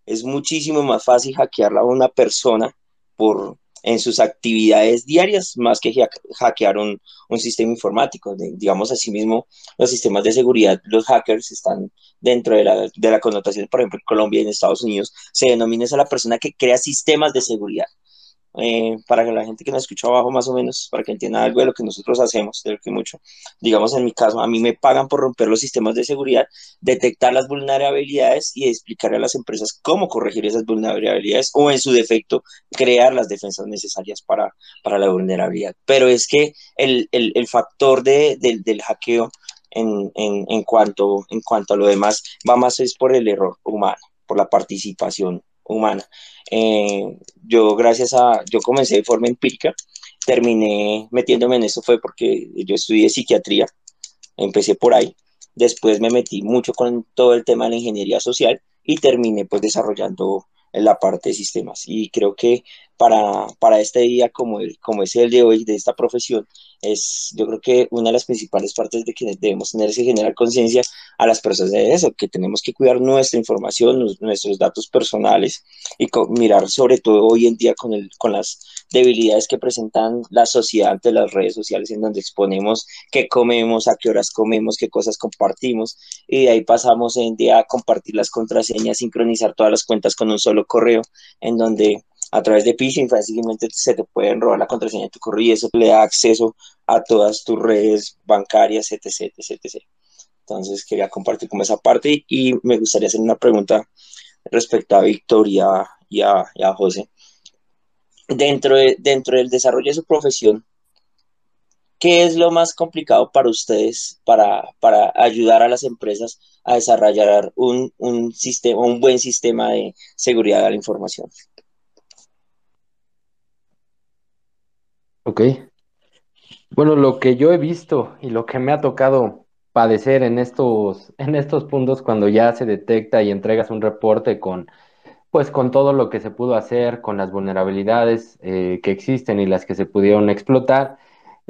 Es muchísimo más fácil hackear a una persona por, en sus actividades diarias más que hackear un, un sistema informático. De, digamos así mismo, los sistemas de seguridad, los hackers están dentro de la, de la connotación, por ejemplo, en Colombia y en Estados Unidos, se denomina a la persona que crea sistemas de seguridad eh, para que la gente que nos escucha abajo más o menos, para que entienda algo de lo que nosotros hacemos, de lo que mucho, digamos en mi caso, a mí me pagan por romper los sistemas de seguridad, detectar las vulnerabilidades y explicar a las empresas cómo corregir esas vulnerabilidades o en su defecto crear las defensas necesarias para, para la vulnerabilidad. Pero es que el, el, el factor de, de, del hackeo en, en, en, cuanto, en cuanto a lo demás va más es por el error humano, por la participación humana. Eh, yo gracias a, yo comencé de forma empírica, terminé metiéndome en eso fue porque yo estudié psiquiatría, empecé por ahí, después me metí mucho con todo el tema de la ingeniería social y terminé pues desarrollando la parte de sistemas. Y creo que para, para este día como, como es el de hoy, de esta profesión, es yo creo que una de las principales partes de que debemos tener es generar conciencia a las personas de eso, que tenemos que cuidar nuestra información, nuestros datos personales y mirar sobre todo hoy en día con, el, con las debilidades que presentan la sociedad ante las redes sociales en donde exponemos qué comemos, a qué horas comemos, qué cosas compartimos y de ahí pasamos en día a compartir las contraseñas, sincronizar todas las cuentas con un solo correo en donde a través de phishing fácilmente se te pueden robar la contraseña de tu correo y eso le da acceso a todas tus redes bancarias, etc, etc, etc. Entonces quería compartir como esa parte y me gustaría hacer una pregunta respecto a Victoria y a, y a José. Dentro, de, dentro del desarrollo de su profesión, ¿qué es lo más complicado para ustedes para, para ayudar a las empresas a desarrollar un, un, sistema, un buen sistema de seguridad de la información? Ok. Bueno, lo que yo he visto y lo que me ha tocado padecer en estos, en estos puntos cuando ya se detecta y entregas un reporte con, pues con todo lo que se pudo hacer, con las vulnerabilidades eh, que existen y las que se pudieron explotar,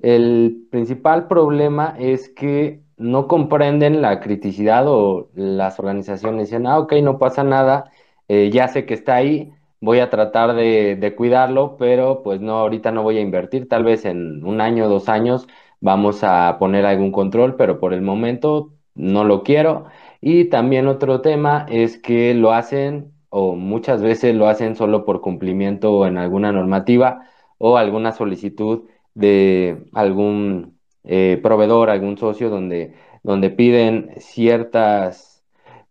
el principal problema es que no comprenden la criticidad o las organizaciones dicen, ah, ok, no pasa nada, eh, ya sé que está ahí, voy a tratar de, cuidarlo, pero pues no, ahorita no voy a invertir, tal vez en un año, dos años vamos a poner algún control, pero por el momento no lo quiero. Y también otro tema es que lo hacen o muchas veces lo hacen solo por cumplimiento en alguna normativa o alguna solicitud de algún eh, proveedor, algún socio donde, donde piden ciertas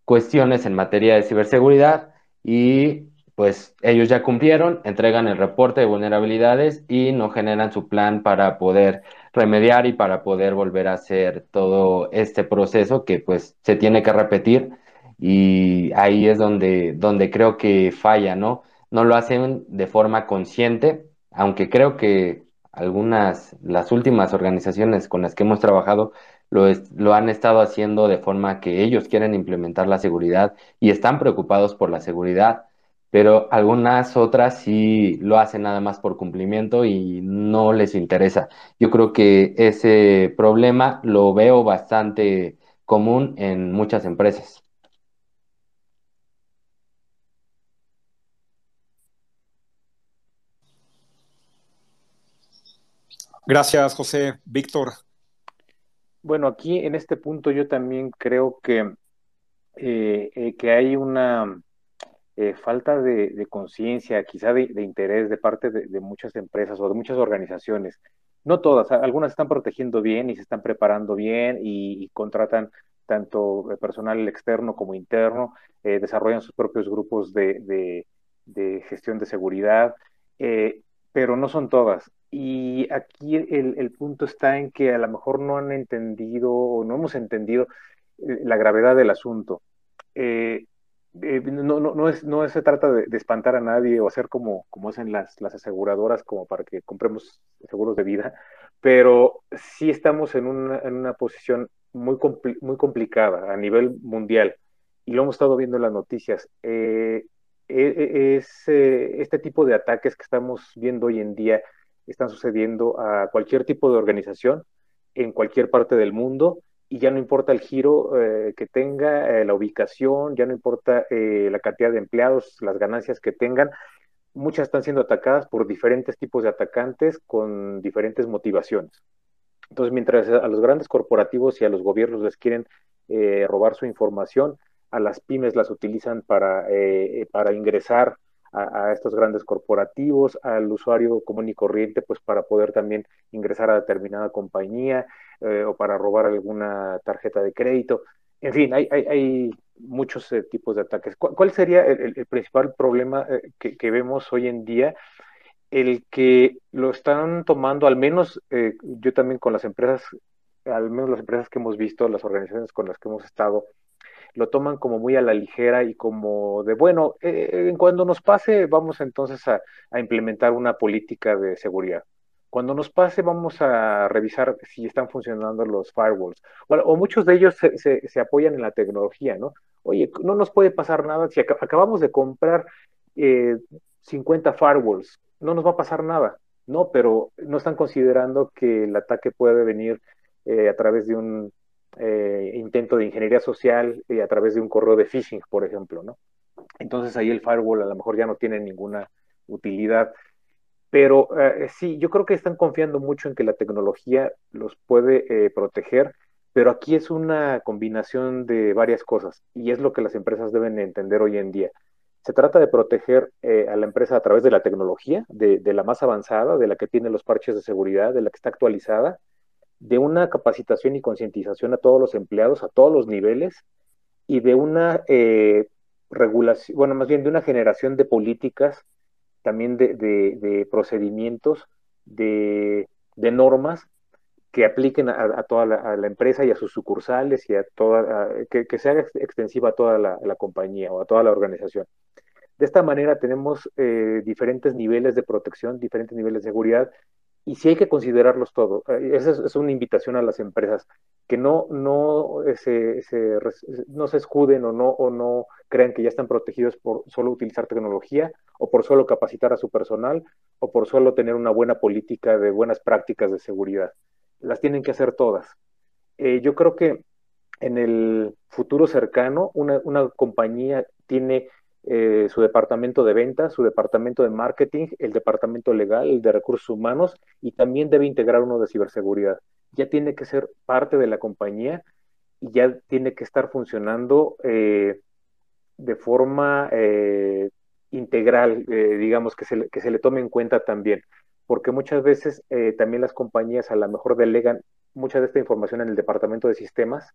cuestiones en materia de ciberseguridad y pues ellos ya cumplieron, entregan el reporte de vulnerabilidades y no generan su plan para poder remediar y para poder volver a hacer todo este proceso que pues se tiene que repetir y ahí es donde, donde creo que falla, ¿no? No lo hacen de forma consciente, aunque creo que algunas, las últimas organizaciones con las que hemos trabajado lo, es, lo han estado haciendo de forma que ellos quieren implementar la seguridad y están preocupados por la seguridad pero algunas otras sí lo hacen nada más por cumplimiento y no les interesa. Yo creo que ese problema lo veo bastante común en muchas empresas. Gracias, José. Víctor. Bueno, aquí en este punto yo también creo que, eh, eh, que hay una eh, falta de, conciencia, quizá de, interés de parte de, muchas empresas o de muchas organizaciones. No todas, algunas están protegiendo bien y se están preparando bien y, contratan tanto personal externo como interno, eh, desarrollan sus propios grupos de, gestión de seguridad, eh, pero no son todas. Y aquí el, punto está en que a lo mejor no han entendido o no hemos entendido la gravedad del asunto. Eh, no, no, no, es, no se trata de, espantar a nadie o hacer como, como hacen las, las aseguradoras como para que compremos seguros de vida, pero sí estamos en una, en una posición muy, muy complicada a nivel mundial y lo hemos estado viendo en las noticias. Eh, e, e, es, eh, este tipo de ataques que estamos viendo hoy en día están sucediendo a cualquier tipo de organización en cualquier parte del mundo y ya no importa el giro eh, que tenga, eh, la ubicación, ya no importa eh, la cantidad de empleados, las ganancias que tengan, muchas están siendo atacadas por diferentes tipos de atacantes con diferentes motivaciones. Entonces, mientras a los grandes corporativos y a los gobiernos les quieren robar su información, a las pymes las utilizan para, para ingresar a, estos grandes corporativos, al usuario común y corriente, pues para poder también ingresar a determinada compañía eh, o para robar alguna tarjeta de crédito. En fin, hay, hay, muchos eh, tipos de ataques. ¿Cuál, sería el, principal problema eh, que, vemos hoy en día? El que lo están tomando, al menos yo también con las empresas, al menos las empresas que hemos visto, las organizaciones con las que hemos estado, lo toman como muy a la ligera y como de, bueno, eh, cuando nos pase vamos entonces a, implementar una política de seguridad. Cuando nos pase vamos a revisar si están funcionando los firewalls. O, muchos de ellos se, apoyan en la tecnología, ¿no? Oye, no nos puede pasar nada si acabamos de comprar 50 eh, firewalls, no nos va a pasar nada. No, pero no están considerando que el ataque puede venir eh, a través de un eh, intento de ingeniería social y a través de un correo de phishing, por ejemplo, ¿no? Entonces ahí el firewall a lo mejor ya no tiene ninguna utilidad. Pero eh, sí, yo creo que están confiando mucho en que la tecnología los puede eh, proteger, pero aquí es una combinación de varias cosas y es lo que las empresas deben entender hoy en día. Se trata de proteger a la empresa a través de la tecnología, de, la más avanzada, de la que tiene los parches de seguridad, de la que está actualizada, de una capacitación y concientización a todos los empleados, a todos los niveles, y de una eh, regulación, bueno, más bien de una generación de políticas, también de, procedimientos, de, normas que apliquen a, toda la, empresa y a sus sucursales y a toda, que, que, sea extensiva a toda la, compañía o a toda la organización. De esta manera tenemos eh, diferentes niveles de protección, diferentes niveles de seguridad y sí hay que considerarlos todos. Eh, esa es, una invitación a las empresas, que no, no, se, no se escuden o no, o no crean que ya están protegidos por solo utilizar tecnología o por solo capacitar a su personal o por solo tener una buena política de buenas prácticas de seguridad. Las tienen que hacer todas. Eh, yo creo que en el futuro cercano una, una compañía tiene eh, su departamento de ventas, su departamento de marketing, el departamento legal, el de recursos humanos y también debe integrar uno de ciberseguridad. Ya tiene que ser parte de la compañía y ya tiene que estar funcionando eh, de forma eh, integral, digamos, que se, que se le tome en cuenta también, porque muchas veces también las compañías a lo mejor delegan mucha de esta información en el departamento de sistemas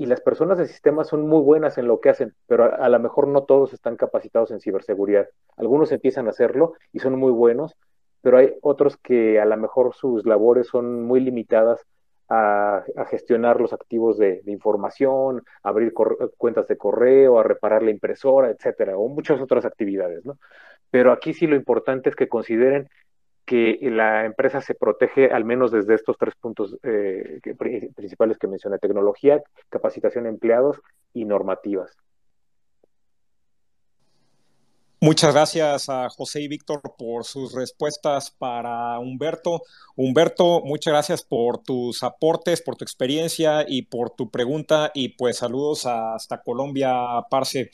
y las personas de sistemas son muy buenas en lo que hacen, pero a, lo mejor no todos están capacitados en ciberseguridad. Algunos empiezan a hacerlo y son muy buenos, pero hay otros que a lo mejor sus labores son muy limitadas a, gestionar los activos de, información, abrir cuentas de correo, a reparar la impresora, etcétera, o muchas otras actividades, ¿no? Pero aquí sí lo importante es que consideren que la empresa se protege al menos desde estos tres puntos eh, principales que mencioné, tecnología, capacitación de empleados y normativas. Muchas gracias a José y Víctor por sus respuestas para Humberto. Humberto, muchas gracias por tus aportes, por tu experiencia y por tu pregunta y pues saludos hasta Colombia, Parce.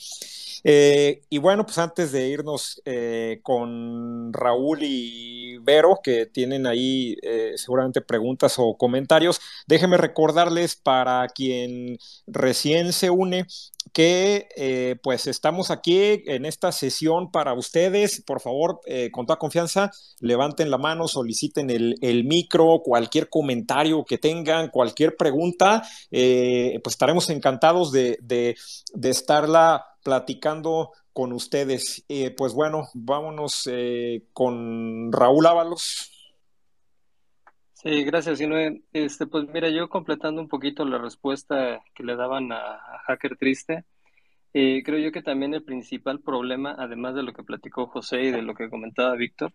Eh, y bueno, pues antes de irnos eh, con Raúl y Vero, que tienen ahí eh, seguramente preguntas o comentarios, déjenme recordarles para quien recién se une que eh, pues estamos aquí en esta sesión para ustedes. Por favor, eh, con toda confianza, levanten la mano, soliciten el, el micro, cualquier comentario que tengan, cualquier pregunta, eh, pues estaremos encantados de, de, de, estarla platicando con ustedes. pues bueno, vámonos con Raúl Ábalos. Sí, gracias. Este, pues mira, yo completando un poquito la respuesta que le daban a, a Hacker Triste, eh, creo yo que también el principal problema, además de lo que platicó José y de lo que comentaba Víctor,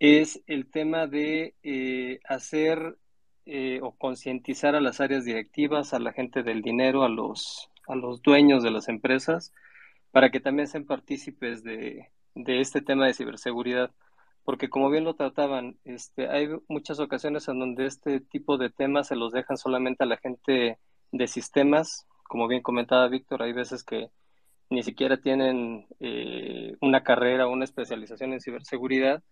es el tema de eh, hacer eh, o concientizar a las áreas directivas, a la gente del dinero, a los, a los dueños de las empresas, para que también sean partícipes de, de este tema de ciberseguridad porque como bien lo trataban, este, hay muchas ocasiones en donde este tipo de temas se los dejan solamente a la gente de sistemas, como bien comentaba Víctor, hay veces que ni siquiera tienen eh, una carrera o una especialización en ciberseguridad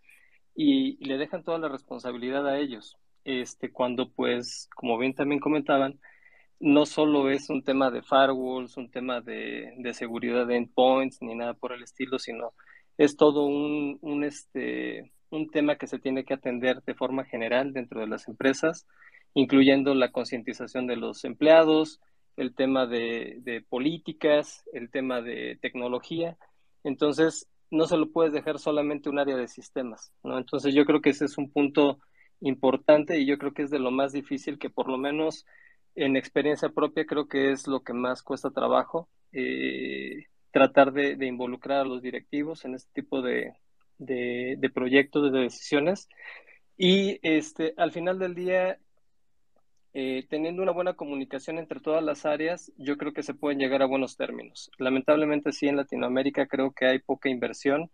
y, le dejan toda la responsabilidad a ellos. Este, cuando pues, como bien también comentaban, no solo es un tema de firewalls, un tema de, de seguridad de endpoints, ni nada por el estilo, sino es todo un, un, este, un tema que se tiene que atender de forma general dentro de las empresas, incluyendo la concientización de los empleados, el tema de, políticas, el tema de tecnología. Entonces, no se lo puedes dejar solamente un área de sistemas, ¿no? Entonces, yo creo que ese es un punto importante y yo creo que es de lo más difícil que por lo menos en experiencia propia creo que es lo que más cuesta trabajo. Eh, tratar de, involucrar a los directivos en este tipo de, de, de, proyectos, de decisiones. Y este, al final del día, eh, teniendo una buena comunicación entre todas las áreas, yo creo que se pueden llegar a buenos términos. Lamentablemente, sí, en Latinoamérica creo que hay poca inversión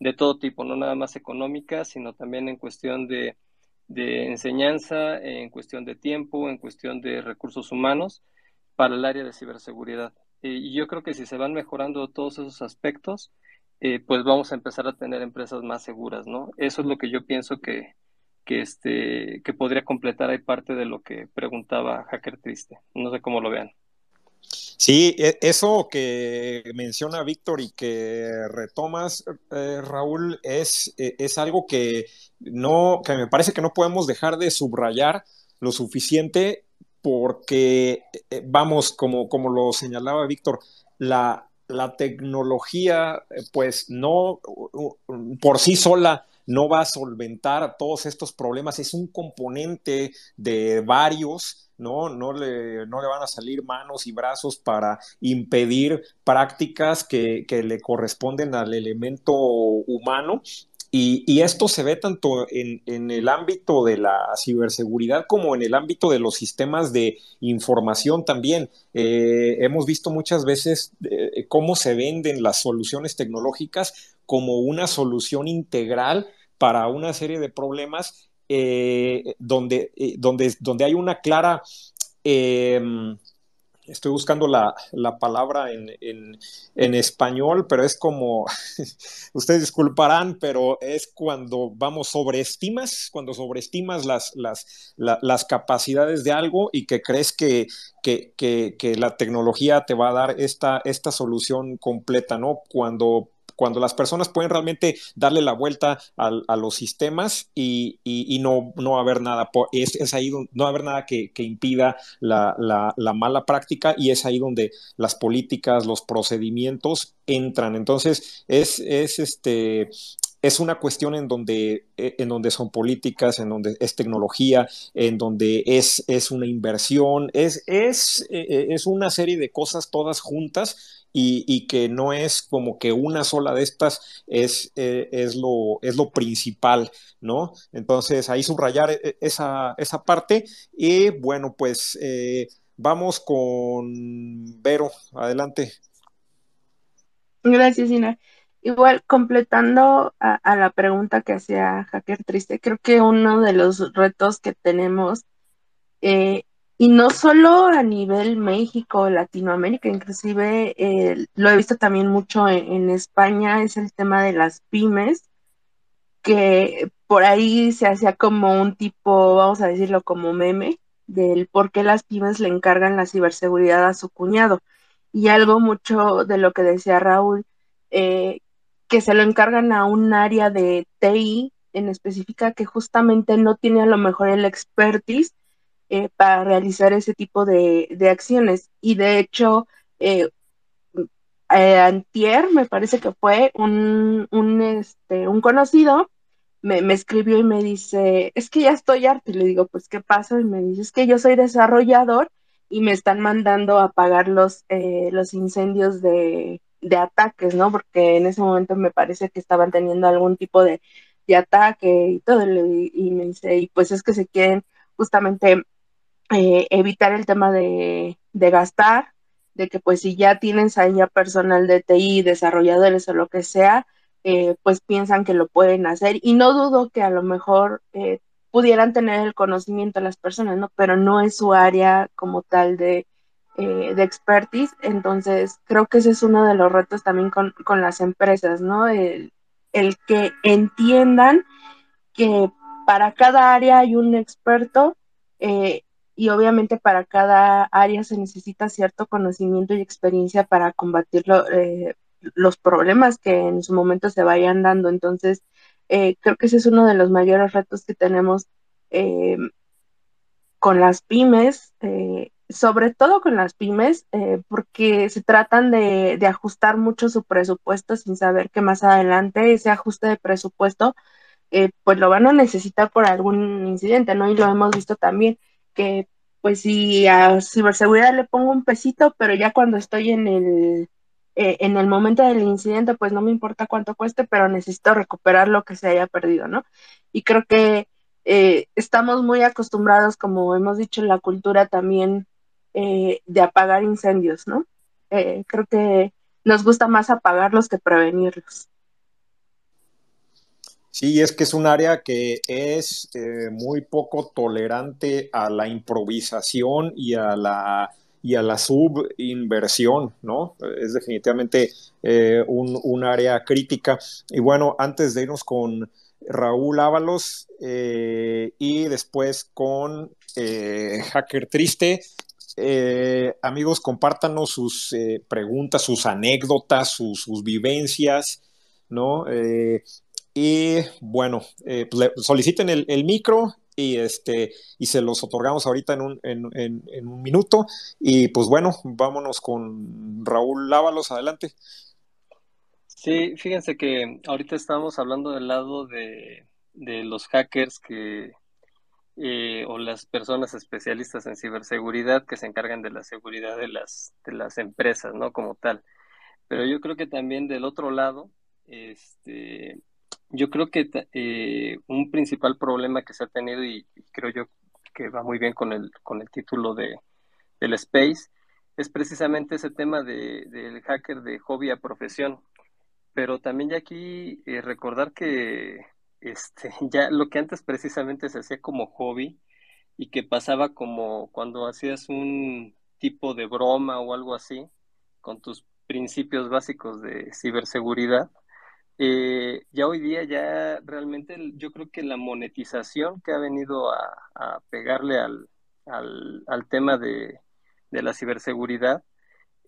de todo tipo, no nada más económica, sino también en cuestión de, de enseñanza, en cuestión de tiempo, en cuestión de recursos humanos para el área de ciberseguridad. Eh, y yo creo que si se van mejorando todos esos aspectos, eh, pues vamos a empezar a tener empresas más seguras, ¿no? Eso es lo que yo pienso que, que, este, que podría completar ahí parte de lo que preguntaba Hacker Triste. No sé cómo lo vean. Sí, e, eso que menciona Víctor y que retomas, eh, Raúl, es, e, es algo que, no, que me parece que no podemos dejar de subrayar lo suficiente porque, eh, vamos, como, como lo señalaba Víctor, la, la tecnología, eh, pues no, por sí sola, no va a solventar todos estos problemas, es un componente de varios, ¿no? No le, no le van a salir manos y brazos para impedir prácticas que, que le corresponden al elemento humano y, esto se ve tanto en, el ámbito de la ciberseguridad como en el ámbito de los sistemas de información también. Eh, hemos visto muchas veces eh, cómo se venden las soluciones tecnológicas como una solución integral para una serie de problemas eh, donde, donde, donde hay una clara em, estoy buscando la, la palabra en, en, en, español, pero es como, ustedes disculparán, pero es cuando, vamos, sobreestimas, cuando sobreestimas las, las, la, las capacidades de algo y que crees que, que, que, que, la tecnología te va a dar esta, esta solución completa, ¿no? Cuando cuando las personas pueden realmente darle la vuelta a, los sistemas y, no, no haber nada, es, es ahí donde no haber nada que, que impida la, la, la, mala práctica y es ahí donde las políticas, los procedimientos entran. Entonces, es, es este, es una cuestión en donde, en donde son políticas, en donde es tecnología, en donde es, es una inversión, es, es, es una serie de cosas todas juntas y, que no es como que una sola de estas es, eh, es, lo, es lo principal, ¿no? Entonces ahí subrayar e, esa, esa parte y bueno, pues eh, vamos con Vero, adelante. Gracias, Ina. Igual, completando a, a, la pregunta que hacía Hacker Triste, creo que uno de los retos que tenemos eh, y no solo a nivel México, Latinoamérica, inclusive eh, lo he visto también mucho en, España, es el tema de las pymes, que por ahí se hacía como un tipo, vamos a decirlo como meme, del por qué las pymes le encargan la ciberseguridad a su cuñado. Y algo mucho de lo que decía Raúl, eh, que se lo encargan a un área de TI en específica que justamente no tiene a lo mejor el expertise eh, para realizar ese tipo de, acciones. Y de hecho, eh, eh, Antier, me parece que fue un, un, este, un conocido, me, escribió y me dice, es que ya estoy harto. Y le digo, pues, ¿qué pasa? Y me dice, es que yo soy desarrollador y me están mandando a apagar los, los incendios de, de ataques, ¿no? Porque en ese momento me parece que estaban teniendo algún tipo de, de ataque y todo. Y, me dice, y pues es que se quieren justamente eh, evitar el tema de, gastar, de que pues si ya tienes ahí ya personal de TI, desarrolladores o lo que sea, eh, pues piensan que lo pueden hacer y no dudo que a lo mejor eh, pudieran tener el conocimiento las personas, ¿no? Pero no es su área como tal de, de expertise, entonces creo que ese es uno de los retos también con, las empresas, ¿no? El, el que entiendan que para cada área hay un experto eh, y obviamente para cada área se necesita cierto conocimiento y experiencia para combatir eh, los problemas que en su momento se vayan dando. Entonces, eh, creo que ese es uno de los mayores retos que tenemos eh, con las pymes, sobre todo con las pymes, porque se tratan de, de, ajustar mucho su presupuesto sin saber que más adelante ese ajuste de presupuesto, pues lo van a necesitar por algún incidente, ¿no? Y lo hemos visto también que pues si a ciberseguridad le pongo un pesito, pero ya cuando estoy en el, eh, en el momento del incidente, pues no me importa cuánto cueste, pero necesito recuperar lo que se haya perdido, ¿no? Y creo que eh, estamos muy acostumbrados, como hemos dicho en la cultura también, eh, de apagar incendios, ¿no? creo que nos gusta más apagarlos que prevenirlos. Sí, es que es un área que es eh, muy poco tolerante a la improvisación y a la, y a la subinversión, ¿no? Es definitivamente eh, un, área crítica. Y bueno, antes de irnos con Raúl Ábalos eh, y después con Hacker Triste, amigos, compártanos sus preguntas, sus anécdotas, sus vivencias, ¿no? Y bueno, eh, soliciten el, micro y, este, y se los otorgamos ahorita en un, en, un minuto. Y pues bueno, vámonos con Raúl Lávalos, adelante. Sí, fíjense que ahorita estábamos hablando del lado de, los hackers que, eh, o las personas especialistas en ciberseguridad que se encargan de la seguridad de las, de las empresas, ¿no? Como tal. Pero yo creo que también del otro lado, este, yo creo que eh, un principal problema que se ha tenido, y, creo yo que va muy bien con el, con el título de, del Space, es precisamente ese tema de, del hacker de hobby a profesión. Pero también ya aquí eh, recordar que este, ya lo que antes precisamente se hacía como hobby y que pasaba como cuando hacías un tipo de broma o algo así con tus principios básicos de ciberseguridad, eh, ya hoy día ya realmente yo creo que la monetización que ha venido a, pegarle al, al, tema de, la ciberseguridad,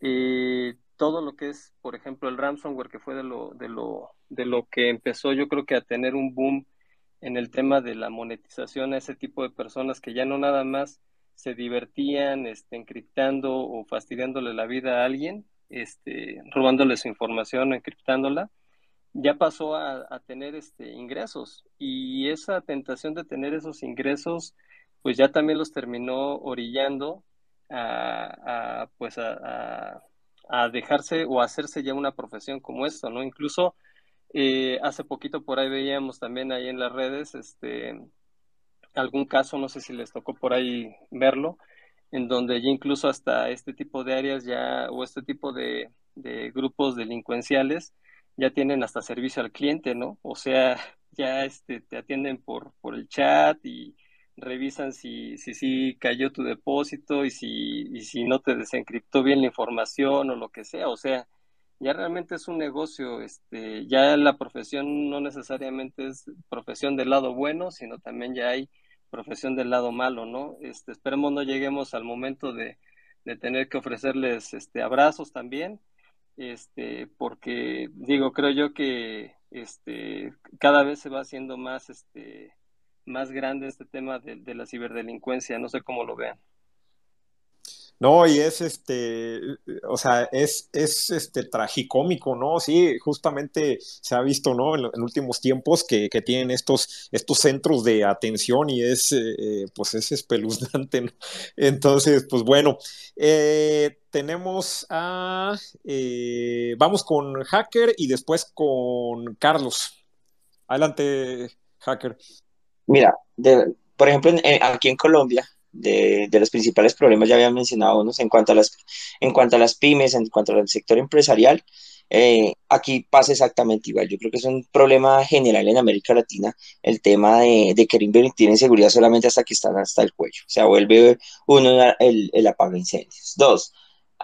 eh, todo lo que es, por ejemplo, el ransomware, que fue de lo, de, lo, de lo que empezó yo creo que a tener un boom en el tema de la monetización a ese tipo de personas que ya no nada más se divertían este, encriptando o fastidiándole la vida a alguien, este, robándole su información o encriptándola, ya pasó a, tener este, ingresos y esa tentación de tener esos ingresos pues ya también los terminó orillando a, pues a, dejarse o hacerse ya una profesión como esto, ¿no? Incluso eh, hace poquito por ahí veíamos también ahí en las redes este algún caso, no sé si les tocó por ahí verlo, en donde ya incluso hasta este tipo de áreas ya o este tipo de, de grupos delincuenciales ya tienen hasta servicio al cliente, ¿no? O sea, ya este, te atienden por, por el chat y revisan si, si, si cayó tu depósito y si, y si no te desencriptó bien la información o lo que sea. O sea, ya realmente es un negocio, este, ya la profesión no necesariamente es profesión del lado bueno, sino también ya hay profesión del lado malo, ¿no? Este, esperemos no lleguemos al momento de, de tener que ofrecerles este, abrazos también, este, porque digo, creo yo que este, cada vez se va haciendo más, este, más grande este tema de, de la ciberdelincuencia, no sé cómo lo vean. No, y es este, o sea, es, es este tragicómico, ¿no? Sí, justamente se ha visto, ¿no? En, últimos tiempos que, que, tienen estos, estos centros de atención y es, eh, pues es espeluznante, ¿no? Entonces, pues bueno, eh, tenemos a, eh, vamos con Hacker y después con Carlos. Adelante, Hacker. Mira, por ejemplo, aquí en Colombia, de, de, los principales problemas, ya había mencionado unos en cuanto a las, en cuanto a las pymes, en cuanto al sector empresarial, eh, aquí pasa exactamente igual. Yo creo que es un problema general en América Latina el tema de, de querer invertir en seguridad solamente hasta que están hasta el cuello. O sea, vuelve uno el, el apaga incendios. Dos,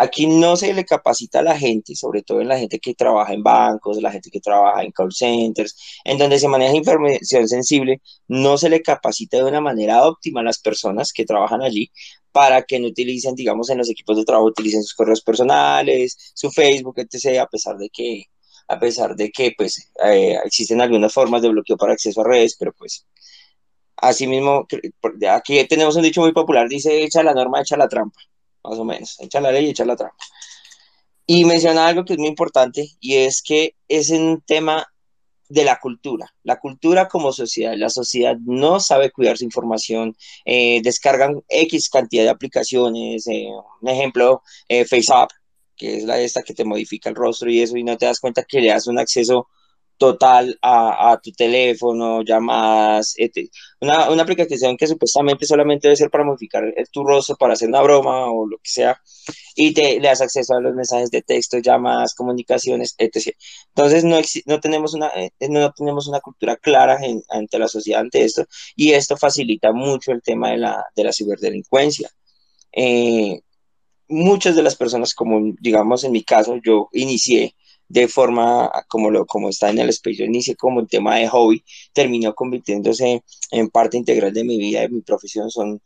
Aquí no se le capacita a la gente, sobre todo en la gente que trabaja en bancos, la gente que trabaja en call centers, en donde se maneja información sensible, no se le capacita de una manera óptima a las personas que trabajan allí para que no utilicen, digamos, en los equipos de trabajo, utilicen sus correos personales, su Facebook, etc., a pesar de que, a pesar de que, pues, eh, existen algunas formas de bloqueo para acceso a redes, pero pues, asimismo, aquí tenemos un dicho muy popular, dice, echa la norma, echa la trampa más o menos, echar la ley y echar la trampa. Y menciona algo que es muy importante y es que es un tema de la cultura. La cultura como sociedad, la sociedad no sabe cuidar su información, eh, descargan X cantidad de aplicaciones, eh, un ejemplo, eh, FaceApp, que es la esta que te modifica el rostro y eso, y no te das cuenta que le das un acceso total a, tu teléfono, llamadas, una, una, aplicación que supuestamente solamente debe ser para modificar tu rostro, para hacer una broma o lo que sea, y te le das acceso a los mensajes de texto, llamadas, comunicaciones, etc. Entonces no, no, tenemos, una, eh, no tenemos una cultura clara ante la sociedad ante esto, y esto facilita mucho el tema de la, de la ciberdelincuencia. Eh, muchas de las personas, como digamos en mi caso, yo inicié de forma como, lo, como está en el espejo, inicie como un tema de hobby, terminó convirtiéndose en parte integral de mi vida, de mi profesión. Son,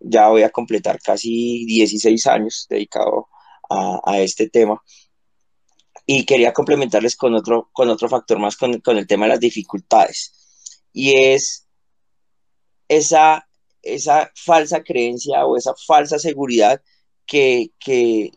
ya voy a completar casi 16 años dedicado a, a este tema. Y quería complementarles con otro, con otro factor más, con, con el tema de las dificultades. Y es esa, esa falsa creencia o esa falsa seguridad que, que,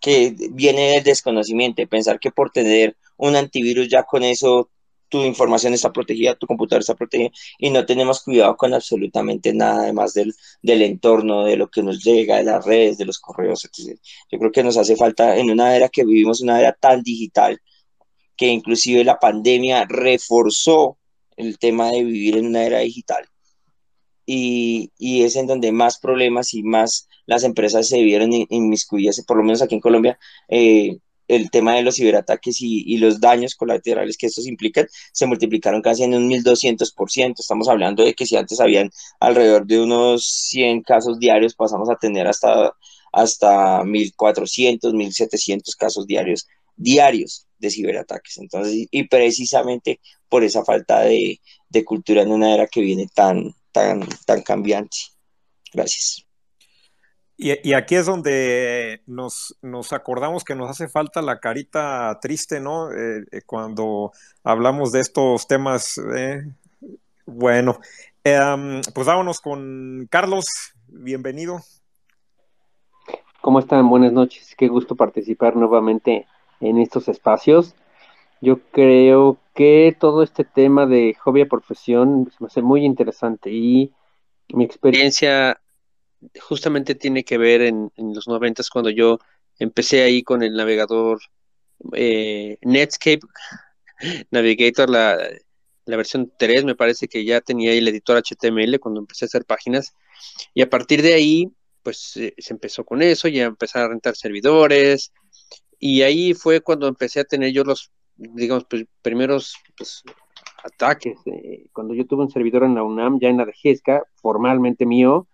que viene del desconocimiento, de pensar que por tener un antivirus ya con eso tu información está protegida, tu computador está protegido y no tenemos cuidado con absolutamente nada además del, del entorno, de lo que nos llega, de las redes, de los correos. Etc. Yo creo que nos hace falta en una era que vivimos, una era tan digital, que inclusive la pandemia reforzó el tema de vivir en una era digital y, y, es en donde más problemas y más las empresas se vieron inmiscuidas, por lo menos aquí en Colombia, eh, el tema de los ciberataques y, los daños colaterales que estos implican se multiplicaron casi en un 1200%. Estamos hablando de que si antes habían alrededor de unos 100 casos diarios, pasamos a tener hasta, hasta 1400, 1700 casos diarios, diarios de ciberataques. Entonces, y precisamente por esa falta de, de cultura en una era que viene tan, tan, cambiante. Gracias. Y, aquí es donde nos, acordamos que nos hace falta la carita triste, ¿no? Eh, eh, cuando hablamos de estos temas. Eh, bueno, em, pues vámonos con Carlos. Bienvenido. ¿Cómo están? Buenas noches. Qué gusto participar nuevamente en estos espacios. Yo creo que todo este tema de hobby a profesión me hace muy interesante y mi experiencia justamente tiene que ver en, los noventas cuando yo empecé ahí con el navegador eh, Netscape Navigator, la, la versión 3, me parece que ya tenía ahí el editor HTML cuando empecé a hacer páginas y a partir de ahí pues eh, se empezó con eso, ya empecé a rentar servidores y ahí fue cuando empecé a tener yo los digamos, pues, primeros pues, ataques. Eh, cuando yo tuve un servidor en la UNAM, ya en la de GESCA, formalmente mío,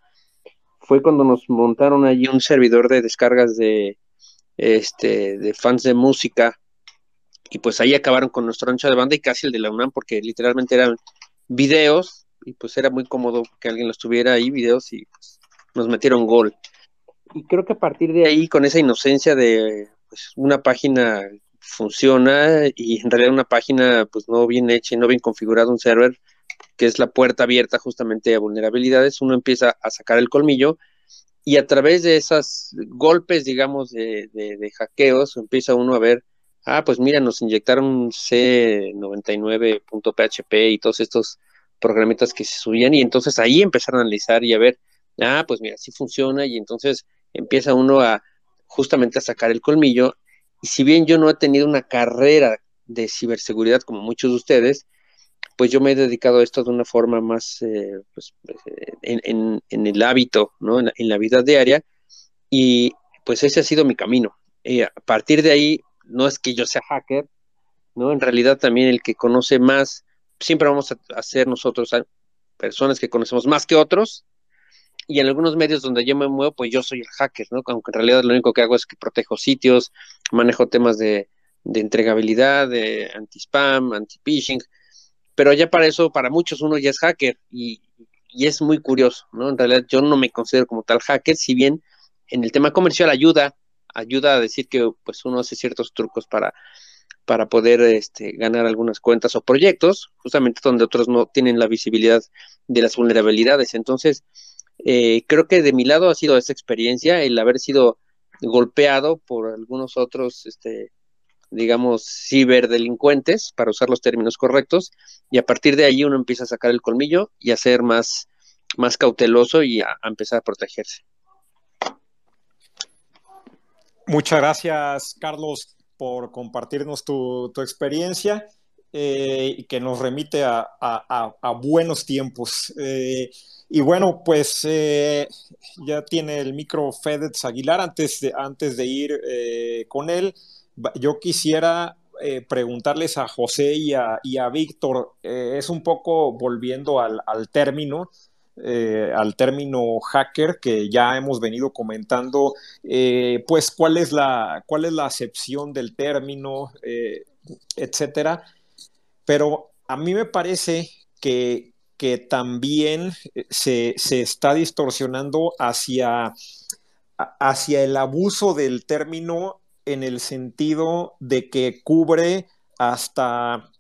fue cuando nos montaron allí un servidor de descargas de, este, de fans de música y pues ahí acabaron con nuestro ancho de banda y casi el de la UNAM porque literalmente eran videos y pues era muy cómodo que alguien los tuviera ahí, videos y pues, nos metieron gol. Y creo que a partir de ahí, con esa inocencia de pues, una página funciona y en realidad una página pues no bien hecha y no bien configurada, un server que es la puerta abierta justamente a vulnerabilidades, uno empieza a sacar el colmillo y a través de esos golpes, digamos, de, de, hackeos, empieza uno a ver, ah, pues mira, nos inyectaron C99.php y todos estos programitas que se subían y entonces ahí empezaron a analizar y a ver, ah, pues mira, sí funciona y entonces empieza uno a justamente a sacar el colmillo. Y si bien yo no he tenido una carrera de ciberseguridad como muchos de ustedes, pues yo me he dedicado a esto de una forma más eh, pues, eh, en, el hábito, ¿no? En la, vida diaria, y pues ese ha sido mi camino. Y a partir de ahí, no es que yo sea hacker, ¿no? En realidad también el que conoce más, siempre vamos a, ser nosotros personas que conocemos más que otros, y en algunos medios donde yo me muevo, pues yo soy el hacker, ¿no? Aunque en realidad lo único que hago es que protejo sitios, manejo temas de, de entregabilidad, de anti-spam, anti-phishing, pero ya para eso, para muchos uno ya es hacker y, es muy curioso, ¿no? En realidad yo no me considero como tal hacker, si bien en el tema comercial ayuda, ayuda a decir que pues uno hace ciertos trucos para, para poder este, ganar algunas cuentas o proyectos, justamente donde otros no tienen la visibilidad de las vulnerabilidades. Entonces, eh, creo que de mi lado ha sido esa experiencia, el haber sido golpeado por algunos otros este, digamos, ciberdelincuentes, para usar los términos correctos, y a partir de ahí uno empieza a sacar el colmillo y a ser más, más cauteloso y a, empezar a protegerse. Muchas gracias, Carlos, por compartirnos tu, experiencia eh, y que nos remite a, buenos tiempos. Eh, y bueno, pues eh, ya tiene el micro FedEx Aguilar antes de, antes de ir con él yo quisiera eh, preguntarles a José y a, Víctor, eh, es un poco volviendo al, término, eh, al término hacker que ya hemos venido comentando, pues cuál es la, cuál es la acepción del término, etcétera. Pero a mí me parece que, que también se, se, está distorsionando hacia, hacia el abuso del término en el sentido de que cubre hasta,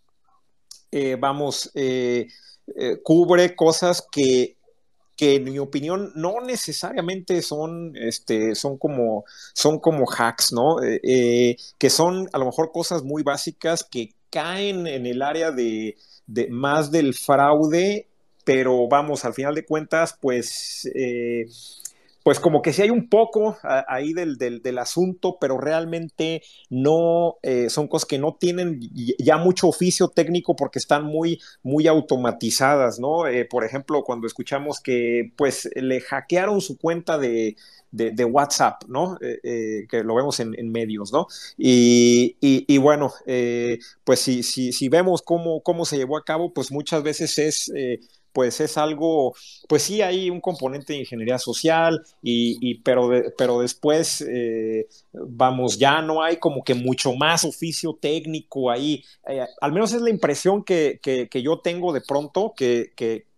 eh, vamos, eh, eh, cubre cosas que, en mi opinión no necesariamente son, este, son, como, son como hacks, ¿no? que son a lo mejor cosas muy básicas que caen en el área de, de más del fraude, pero vamos, al final de cuentas, pues pues como que sí hay un poco ahí del, del, asunto, pero realmente no, eh, son cosas que no tienen ya mucho oficio técnico porque están muy, muy automatizadas, ¿no? Eh, por ejemplo, cuando escuchamos que pues le hackearon su cuenta de, de, WhatsApp, ¿no? Eh, que lo vemos en, medios, ¿no? Y, y, bueno, pues si, si, si, vemos cómo, cómo se llevó a cabo, pues muchas veces es pues es algo, pues sí hay un componente de ingeniería social, y, pero, pero después, eh, vamos, ya no hay como que mucho más oficio técnico ahí. Eh, al menos es la impresión que, yo tengo de pronto, que,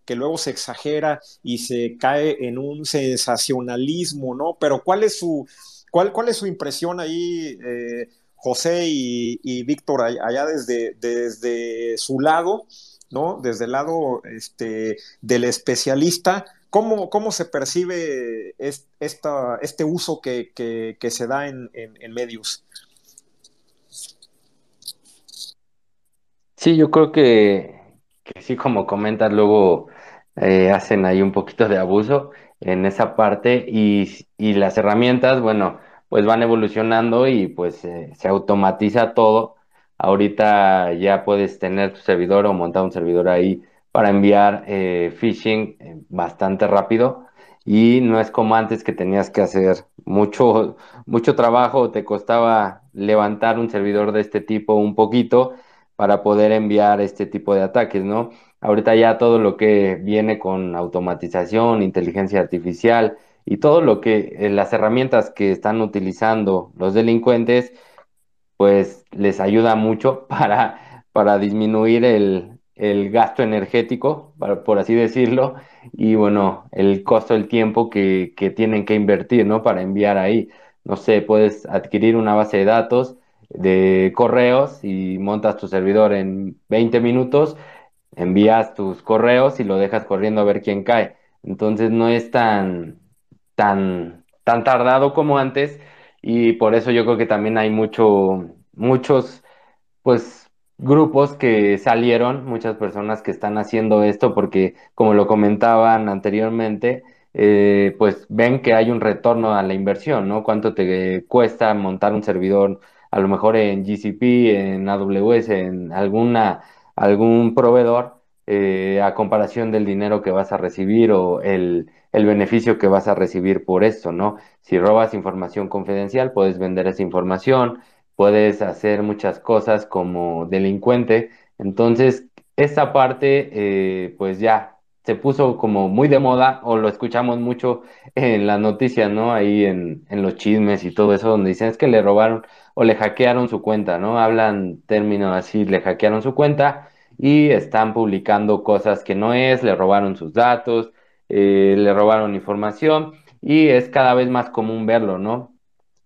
luego se exagera y se cae en un sensacionalismo, ¿no? Pero ¿cuál es su, cuál, cuál es su impresión ahí? Eh, José y, y Víctor, allá desde, desde su lado, ¿no? Desde el lado este, del especialista, ¿cómo, cómo se percibe esta, este uso que, se da en, medios? Sí, yo creo que, sí, como comentas, luego eh, hacen ahí un poquito de abuso en esa parte y, las herramientas, bueno, pues van evolucionando y pues eh, se automatiza todo Ahorita ya puedes tener tu servidor o montar un servidor ahí para enviar eh, phishing eh, bastante rápido y no es como antes que tenías que hacer mucho, mucho trabajo, te costaba levantar un servidor de este tipo un poquito, para poder enviar este tipo de ataques, ¿no? Ahorita ya todo lo que viene con automatización, inteligencia artificial y todo lo que eh, las herramientas que están utilizando los delincuentes, pues les ayuda mucho para, para disminuir el, el gasto energético, por así decirlo, y bueno, el costo del tiempo que, que tienen que invertir, ¿no? Para enviar ahí. No sé, puedes adquirir una base de datos de correos y montas tu servidor en 20 minutos, envías tus correos y lo dejas corriendo a ver quién cae. Entonces no es tan, tan, tan tardado como antes y por eso yo creo que también hay mucho, muchos, pues grupos que salieron, muchas personas que están haciendo esto porque, como lo comentaban anteriormente, eh, pues ven que hay un retorno a la inversión, ¿no? Cuánto te cuesta montar un servidor, a lo mejor en GCP, en AWS, en alguna, algún proveedor, eh, a comparación del dinero que vas a recibir o el, el beneficio que vas a recibir por esto, ¿no? Si robas información confidencial, puedes vender esa información, puedes hacer muchas cosas como delincuente. Entonces, esta parte, eh, pues ya se puso como muy de moda o lo escuchamos mucho en las noticias, ¿no? Ahí en, en los chismes y todo eso, donde dicen es que le robaron o le hackearon su cuenta, ¿no? Hablan términos así, le hackearon su cuenta y están publicando cosas que no es, le robaron sus datos, eh, le robaron información y es cada vez más común verlo, ¿no?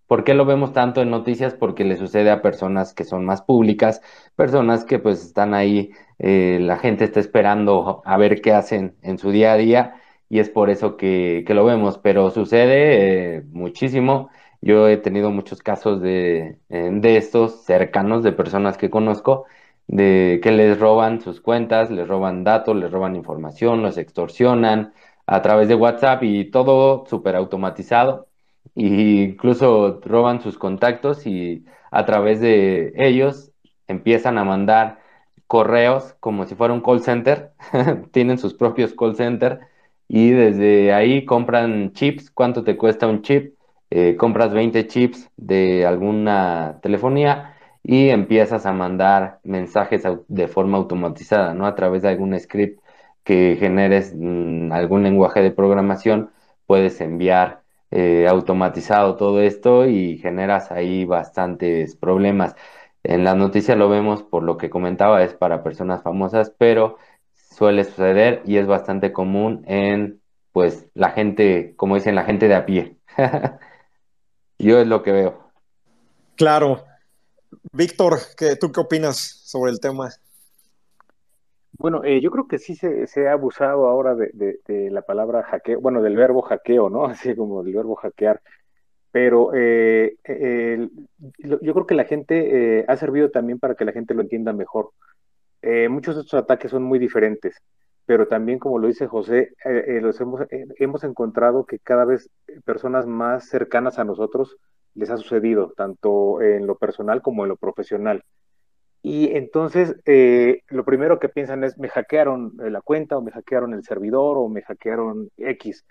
¿Por qué lo vemos tanto en noticias? Porque le sucede a personas que son más públicas, personas que pues están ahí, eh, la gente está esperando a ver qué hacen en su día a día y es por eso que, que lo vemos, pero sucede eh, muchísimo. Yo he tenido muchos casos de, de estos cercanos, de personas que conozco, de que les roban sus cuentas, les roban datos, les roban información, los extorsionan a través de WhatsApp y todo súper automatizado. Y incluso roban sus contactos y a través de ellos empiezan a mandar correos como si fuera un call center, tienen sus propios call center y desde ahí compran chips, ¿cuánto te cuesta un chip? Eh, compras 20 chips de alguna telefonía y empiezas a mandar mensajes de forma automatizada, ¿no? A través de algún script que generes mm, algún lenguaje de programación, puedes enviar eh, automatizado todo esto y generas ahí bastantes problemas. En la noticia lo vemos por lo que comentaba, es para personas famosas, pero suele suceder y es bastante común en pues la gente, como dicen, la gente de a pie. Yo es lo que veo. Claro. Víctor, ¿tú qué opinas sobre el tema? Bueno, eh, yo creo que sí se, ha abusado ahora de, la palabra hackeo, bueno, del verbo hackeo, ¿no? Así como del verbo hackear. Pero eh, yo creo que la gente eh, ha servido también para que la gente lo entienda mejor. muchos de estos ataques son muy diferentes, pero también, como lo dice José, los hemos encontrado que cada vez personas más cercanas a nosotros les ha sucedido, tanto en lo personal como en lo profesional. Y entonces eh, lo primero que piensan es, me hackearon eh, la cuenta o me hackearon el servidor o me hackearon X.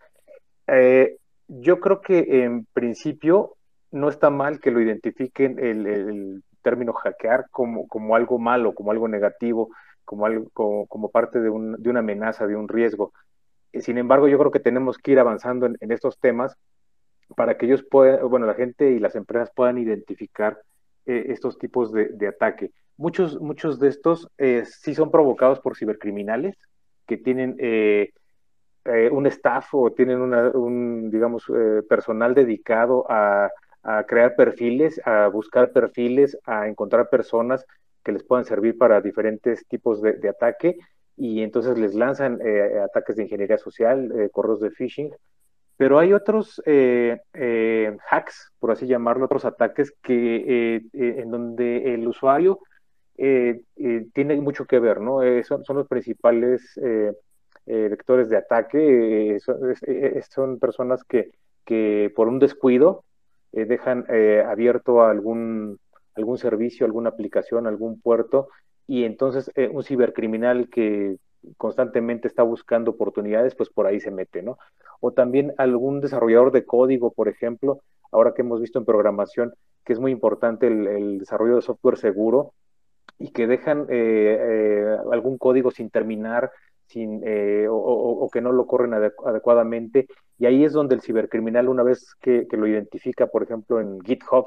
Eh, yo creo que en principio no está mal que lo identifiquen el, término hackear como, como, algo malo, como algo negativo, como, como, parte de, una amenaza, de un riesgo. Sin embargo, yo creo que tenemos que ir avanzando en, estos temas para que ellos puedan, bueno, la gente y las empresas puedan identificar estos tipos de, ataque. Muchos, muchos de estos eh, sí son provocados por cibercriminales que tienen eh, eh, un staff o tienen un, digamos, personal dedicado a, crear perfiles, a buscar perfiles, a encontrar personas que les puedan servir para diferentes tipos de, ataque y entonces les lanzan ataques de ingeniería social, correos de phishing, pero hay otros hacks, por así llamarlo, otros ataques que en donde el usuario eh, eh, tiene mucho que ver, ¿no? Eh, son, los principales vectores de ataque, son, personas que, que, por un descuido dejan abierto algún, algún servicio, alguna aplicación, algún puerto, y entonces un cibercriminal que constantemente está buscando oportunidades, pues por ahí se mete, ¿no? O también algún desarrollador de código, por ejemplo, ahora que hemos visto en programación que es muy importante el desarrollo de software seguro, y que dejan algún código sin terminar, sin, o, que no lo corren adecuadamente. Y ahí es donde el cibercriminal, una vez que, lo identifica, por ejemplo, en GitHub,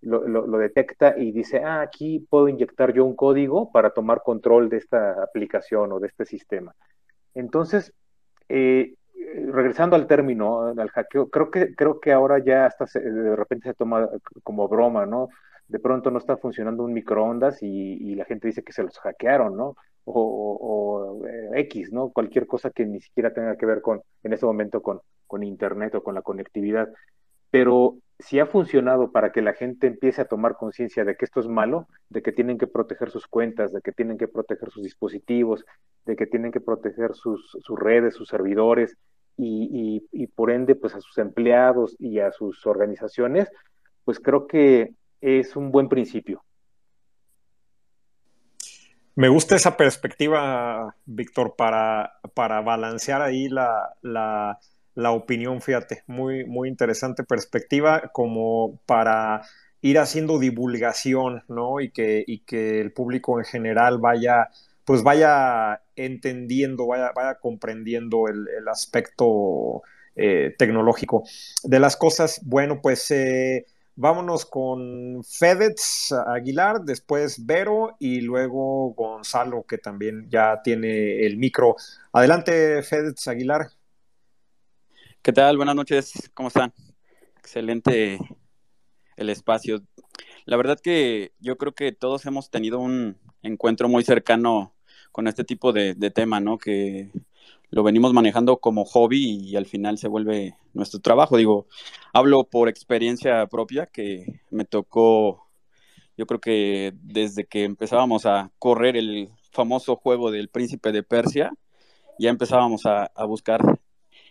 lo, detecta y dice, ah, aquí puedo inyectar yo un código para tomar control de esta aplicación o de este sistema. Entonces, eh, regresando al término, al hackeo, creo que, creo que ahora ya hasta de repente se toma como broma, ¿no? De pronto no está funcionando un microondas y, la gente dice que se los hackearon, ¿no? O, eh, X, ¿no? Cualquier cosa que ni siquiera tenga que ver con, en ese momento, con, con Internet o con la conectividad. Pero si ha funcionado para que la gente empiece a tomar conciencia de que esto es malo, de que tienen que proteger sus cuentas, de que tienen que proteger sus dispositivos, de que tienen que proteger sus, redes, sus servidores y, por ende pues a sus empleados y a sus organizaciones, pues creo que es un buen principio. Me gusta esa perspectiva, Víctor, para, para balancear ahí la, la la opinión, fíjate, muy, muy interesante perspectiva como para ir haciendo divulgación, ¿no? Y que, y que el público en general vaya, pues vaya entendiendo, vaya, vaya comprendiendo el, aspecto eh, tecnológico de las cosas. Bueno, pues eh, vámonos con Fedez Aguilar, después Vero y luego Gonzalo, que también ya tiene el micro. Adelante, Fedez Aguilar. ¿Qué tal? Buenas noches, ¿cómo están? Excelente el espacio. La verdad que yo creo que todos hemos tenido un encuentro muy cercano con este tipo de, tema, ¿no? Que lo venimos manejando como hobby y al final se vuelve nuestro trabajo. Digo, hablo por experiencia propia que me tocó, yo creo que desde que empezábamos a correr el famoso juego del príncipe de Persia, ya empezábamos a, a buscar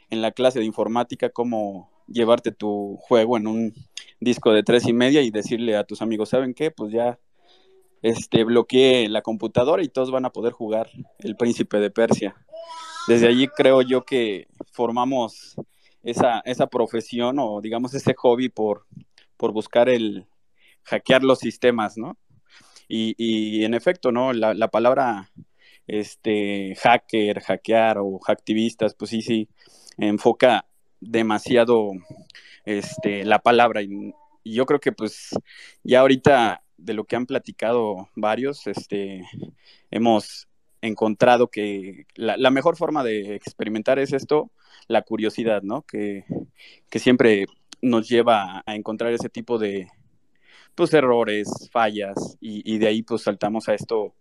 en la clase de informática cómo llevarte tu juego en un disco de tres y media y decirle a tus amigos, ¿saben qué? Pues ya este, bloqueé la computadora y todos van a poder jugar El Príncipe de Persia. Desde allí creo yo que formamos esa, esa profesión o digamos ese hobby por, por buscar el hackear los sistemas, ¿no? Y, y en efecto, ¿no? La, la palabra este, hacker, hackear o hacktivistas, pues sí, sí, enfoca demasiado este, la palabra y, yo creo que pues ya ahorita de lo que han platicado varios, este, hemos encontrado que la, mejor forma de experimentar es esto, la curiosidad, ¿no? Que, que siempre nos lleva a encontrar ese tipo de pues errores, fallas, y, y de ahí pues saltamos a esto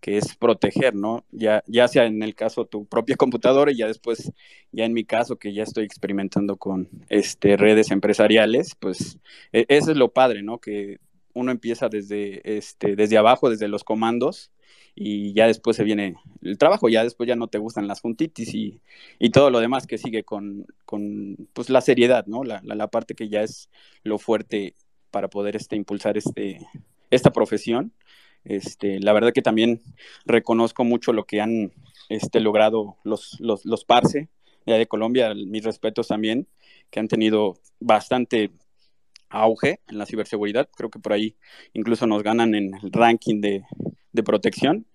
que es proteger, ¿no? Ya, ya sea en el caso tu propia computadora y ya después, ya en mi caso que ya estoy experimentando con este, redes empresariales, pues e, eso es lo padre, ¿no? Que uno empieza desde, este, desde abajo, desde los comandos, y ya después se viene el trabajo, ya después ya no te gustan las juntitis y, y todo lo demás que sigue con, con pues, la seriedad, ¿no? La, la, la, parte que ya es lo fuerte para poder este, impulsar este, esta profesión este, la verdad que también reconozco mucho lo que han este, logrado los, los, los Parse de Colombia, mis respetos también, que han tenido bastante auge en la ciberseguridad. Creo que por ahí incluso nos ganan en el ranking de, de protección.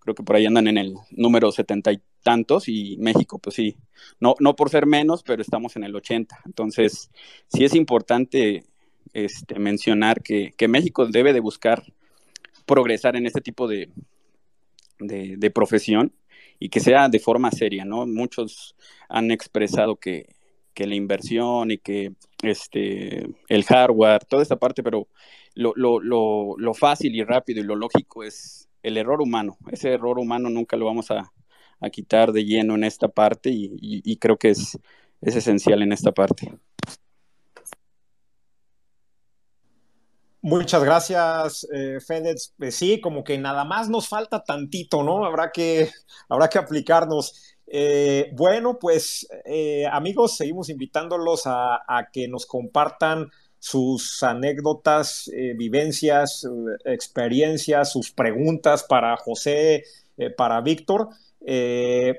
Creo que por ahí andan en el número setenta y tantos y México, pues sí, no, no por ser menos, pero estamos en el 80. Entonces, sí es importante este, mencionar que, que México debe de buscar progresar en este tipo de, de, profesión y que sea de forma seria, ¿no? Muchos han expresado que, que la inversión y que este, el hardware, toda esta parte, pero lo, lo, lo, lo, fácil y rápido y lo lógico es el error humano. Ese error humano nunca lo vamos a, a quitar de lleno en esta parte y, y creo que es, es esencial en esta parte. Muchas gracias, eh, Fedez. Pues sí, como que nada más nos falta tantito, ¿no? Habrá que, habrá que aplicarnos. Eh, bueno, pues eh, amigos, seguimos invitándolos a, que nos compartan sus anécdotas, eh, vivencias, experiencias, sus preguntas para José, para Víctor.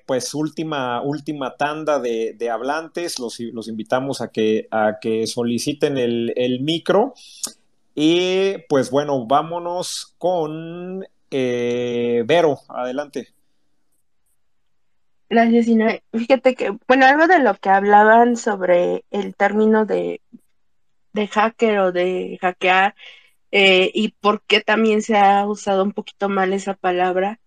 pues última, última tanda de, hablantes, los, invitamos a que, a que soliciten el micro. Y pues bueno, vámonos con Eh, Vero, adelante. Gracias, Inoue. Fíjate que, bueno, algo de lo que hablaban sobre el término de, de hacker o de hackear eh, y por qué también se ha usado un poquito mal esa palabra.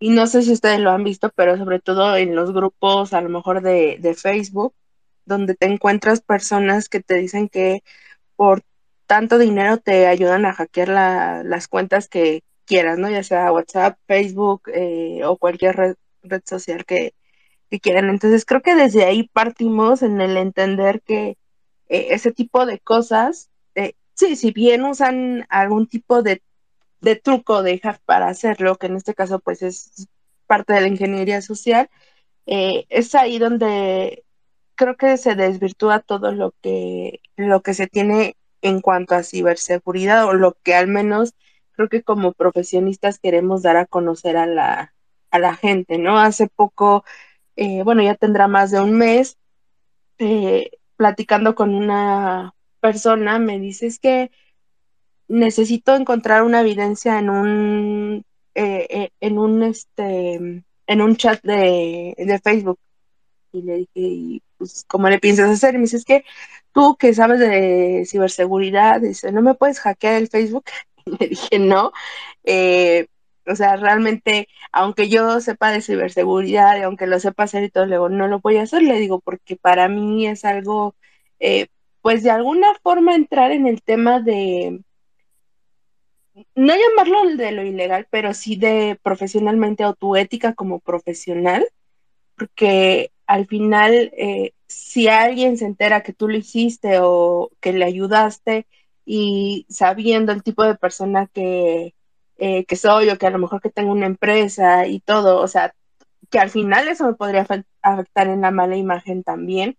Y no sé si ustedes lo han visto, pero sobre todo en los grupos, a lo mejor de, de Facebook, donde te encuentras personas que te dicen que por tanto dinero te ayudan a hackear la, las cuentas que quieras, ¿no? Ya sea WhatsApp, Facebook eh, o cualquier red, social que, que, quieran. Entonces creo que desde ahí partimos en el entender que eh, ese tipo de cosas, eh, sí, si bien usan algún tipo de, de truco de hack para hacerlo, que en este caso pues es parte de la ingeniería social, eh, es ahí donde creo que se desvirtúa todo lo que, lo que se tiene en cuanto a ciberseguridad o lo que al menos creo que como profesionistas queremos dar a conocer a la, a la gente, ¿no? Hace poco, eh, bueno, ya tendrá más de un mes, eh, platicando con una persona, me dice es que necesito encontrar una evidencia en un, eh, en un, este, en un chat de, de Facebook. Y le dije, pues, ¿cómo le piensas hacer? Y me dice, es que tú que sabes de ciberseguridad, dice, ¿no me puedes hackear el Facebook? Y le dije, no. Eh, o sea, realmente, aunque yo sepa de ciberseguridad y aunque lo sepa hacer y todo, luego no lo voy a hacer, le digo, porque para mí es algo, eh, pues de alguna forma entrar en el tema de, no llamarlo de lo ilegal, pero sí de profesionalmente o tu ética como profesional, porque al final, eh, si alguien se entera que tú lo hiciste o que le ayudaste y sabiendo el tipo de persona que, eh, que soy o que a lo mejor que tengo una empresa y todo, o sea, que al final eso me podría afectar en la mala imagen también,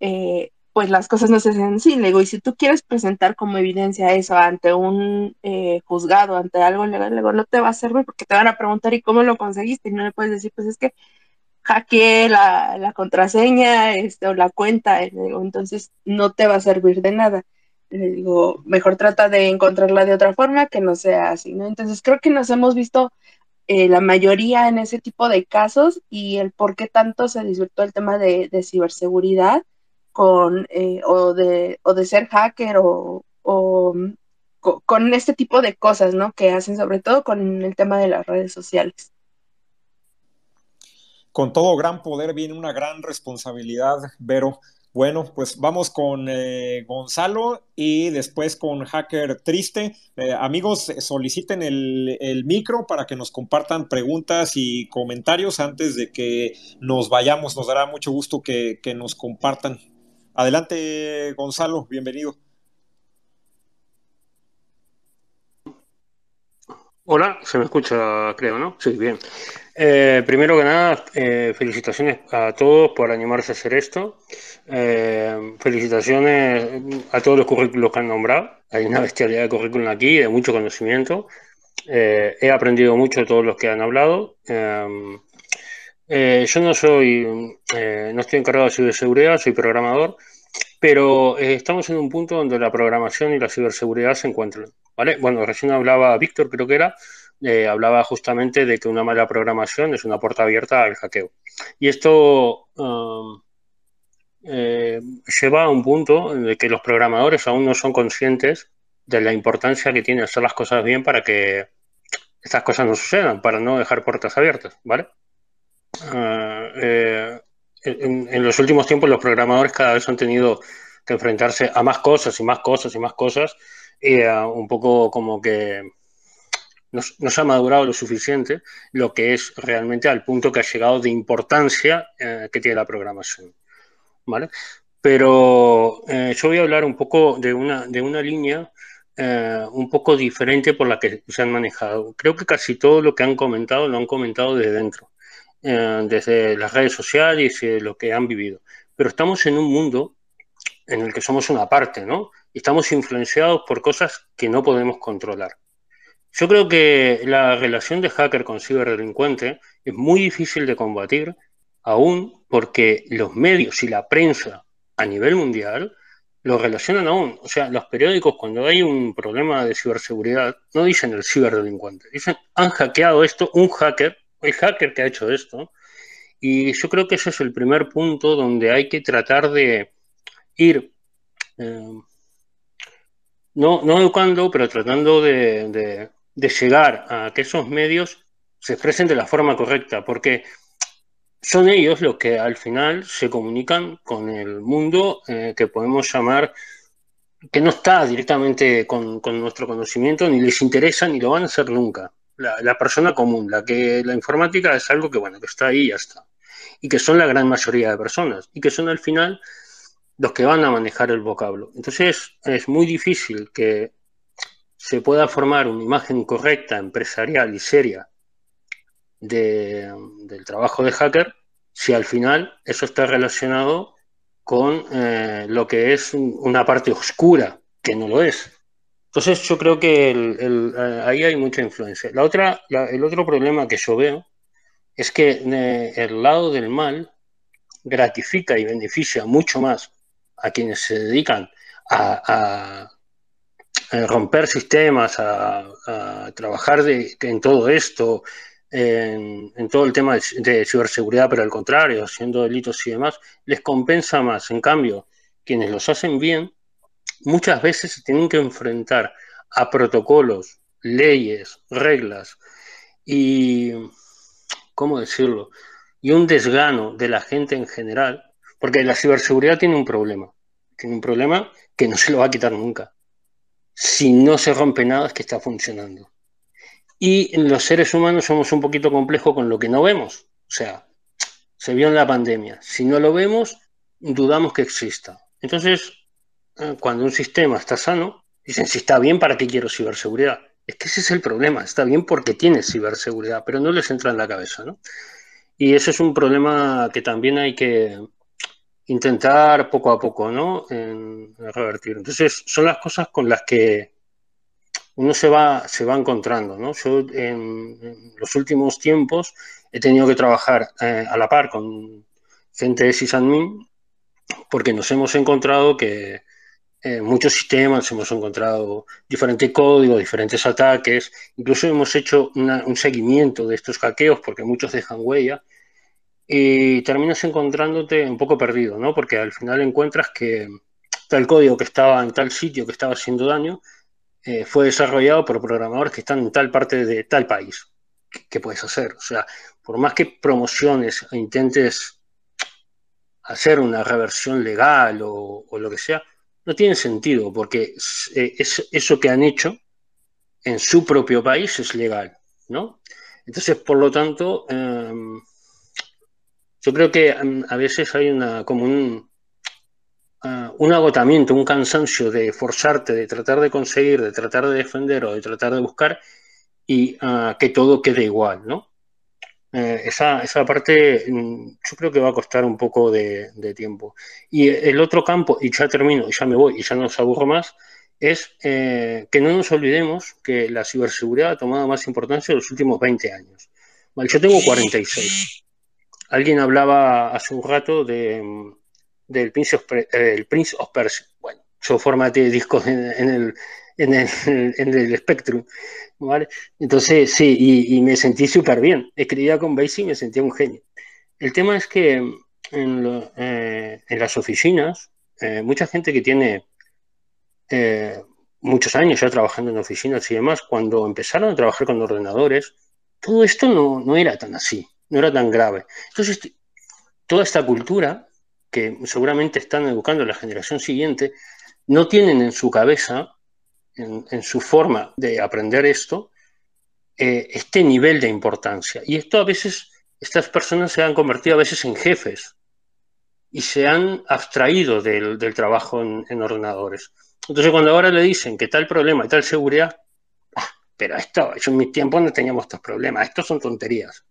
eh, pues las cosas no se hacen así. Le digo, y si tú quieres presentar como evidencia eso ante un eh, juzgado, ante algo legal, le digo, no te va a servir porque te van a preguntar y cómo lo conseguiste y no le puedes decir, pues es que hackeé la, la contraseña este, o la cuenta, digo, entonces no te va a servir de nada. Le digo, mejor trata de encontrarla de otra forma que no sea así, ¿no? Entonces creo que nos hemos visto eh, la mayoría en ese tipo de casos y el por qué tanto se disfrutó el tema de, de ciberseguridad con, eh, o, de, o de ser hacker o, o con este tipo de cosas, ¿no? Que hacen sobre todo con el tema de las redes sociales con todo gran poder viene una gran responsabilidad, Vero. Bueno, pues vamos con eh, Gonzalo y después con Hacker Triste. Eh, amigos, soliciten el, el, micro para que nos compartan preguntas y comentarios antes de que nos vayamos. Nos dará mucho gusto que, que nos compartan. Adelante, Gonzalo, bienvenido. Hola, se me escucha, creo, ¿no? Sí, bien. Eh, primero que nada, eh, felicitaciones a todos por animarse a hacer esto. Eh, felicitaciones a todos los currículos que han nombrado. Hay una bestialidad de currículum aquí, de mucho conocimiento. He aprendido mucho de todos los que han hablado. yo no soy, no estoy encargado de ciberseguridad, soy programador, pero estamos en un punto donde la programación y la ciberseguridad se encuentran. Bueno, recién hablaba Víctor, creo que era eh, hablaba justamente de que una mala programación es una puerta abierta al hackeo. Y esto um, eh, lleva a un punto el que los programadores aún no son conscientes de la importancia que tiene hacer las cosas bien para que estas cosas no sucedan, para no dejar puertas abiertas, ¿vale? Uh, eh, en, los últimos tiempos los programadores cada vez han tenido que enfrentarse a más cosas y más cosas y más cosas uh, un poco como que no, se ha madurado lo suficiente lo que es realmente al punto que ha llegado de importancia eh, que tiene la programación. ¿Vale? Pero eh, yo voy a hablar un poco de una, de una línea eh, un poco diferente por la que se han manejado. Creo que casi todo lo que han comentado lo han comentado desde dentro, eh, desde las redes sociales y lo que han vivido. Pero estamos en un mundo en el que somos una parte, ¿no? Y estamos influenciados por cosas que no podemos controlar. Yo creo que la relación de hacker con ciberdelincuente es muy difícil de combatir, aún porque los medios y la prensa a nivel mundial lo relacionan aún. O sea, los periódicos cuando hay un problema de ciberseguridad no dicen el ciberdelincuente, dicen han hackeado esto, un hacker, el hacker que ha hecho esto. Y yo creo que ese es el primer punto donde hay que tratar de ir, eh, no, no educando, pero tratando de, de llegar a que esos medios se expresen de la forma correcta, porque son ellos los que al final se comunican con el mundo eh, que podemos llamar que no está directamente con, nuestro conocimiento, ni les interesa, ni lo van a hacer nunca. La, persona común, la que la informática es algo que, bueno, que está ahí y ya está. Y que son la gran mayoría de personas. Y que son al final los que van a manejar el vocablo. Entonces es muy difícil que se pueda formar una imagen correcta, empresarial y seria del trabajo de hacker si al final eso está relacionado con eh, lo que es una parte oscura, que no lo es. Entonces yo creo que eh, ahí hay mucha influencia. La otra, el otro problema que yo veo es que eh, el lado del mal gratifica y beneficia mucho más a quienes se dedican a, romper sistemas, a, trabajar en todo esto, en, todo el tema de, ciberseguridad, pero al contrario, haciendo delitos y demás, les compensa más. En cambio, quienes los hacen bien, muchas veces se tienen que enfrentar a protocolos, leyes, reglas y, ¿cómo decirlo? Y un desgano de la gente en general, porque la ciberseguridad tiene un problema, tiene un problema que no se lo va a quitar nunca. Si no se rompe nada es que está funcionando. Y los seres humanos somos un poquito complejos con lo que no vemos. O sea, se vio en la pandemia. Si no lo vemos, dudamos que exista. Entonces, eh, cuando un sistema está sano, dicen, si está bien, ¿para qué quiero ciberseguridad? Es que ese es el problema. Está bien porque tiene ciberseguridad, pero no les entra en la cabeza, ¿no? Y ese es un problema que también hay que intentar poco a poco, ¿no? En revertir. Entonces, son las cosas con las que uno se va, se va encontrando. ¿no? Yo en, los últimos tiempos he tenido que trabajar eh, a la par con gente de sysadmin porque nos hemos encontrado que en muchos sistemas hemos encontrado diferentes códigos, diferentes ataques, incluso hemos hecho un seguimiento de estos hackeos porque muchos dejan huella y terminas encontrándote un poco perdido, ¿no? Porque al final encuentras que tal código que estaba en tal sitio que estaba haciendo daño eh, fue desarrollado por programadores que están en tal parte de tal país. ¿Qué, puedes hacer? O sea, por más que promociones e intentes hacer una reversión legal o, lo que sea, no tiene sentido, porque eh, eso que han hecho en su propio país es legal, ¿no? Entonces, por lo tanto, em, yo creo que em, a veces hay una como un, un agotamiento, un cansancio de forzarte, de tratar de conseguir, de tratar de defender o de tratar de buscar y ah, que todo quede igual, ¿no? Eh, esa, esa, parte mm, yo creo que va a costar un poco de, tiempo. Y el otro campo, y ya termino, y ya me voy, y ya no os aburro más, es eh, que no nos olvidemos que la ciberseguridad ha tomado más importancia en los últimos 20 años. yo tengo 46. Alguien hablaba hace un rato de, del Prince of, eh, Prince of Persia. Bueno, yo formateé discos en, el, en, el, en el ¿vale? Entonces, sí, y, me sentí súper bien. Escribía con Basic y me sentía un genio. El tema es que en, eh, en las oficinas, eh, mucha gente que tiene muchos años ya trabajando en oficinas y demás, cuando empezaron a trabajar con ordenadores, todo esto no, no era tan así, no era tan grave. Entonces, toda esta cultura que seguramente están educando a la generación siguiente, no tienen en su cabeza, en, su forma de aprender esto, eh, este nivel de importancia. Y esto a veces, estas personas se han convertido a veces en jefes y se han abstraído del, trabajo en, ordenadores. Entonces, cuando ahora le dicen que tal problema tal seguridad, ah, pero esto, en mi tiempo no teníamos estos problemas, estos son tonterías.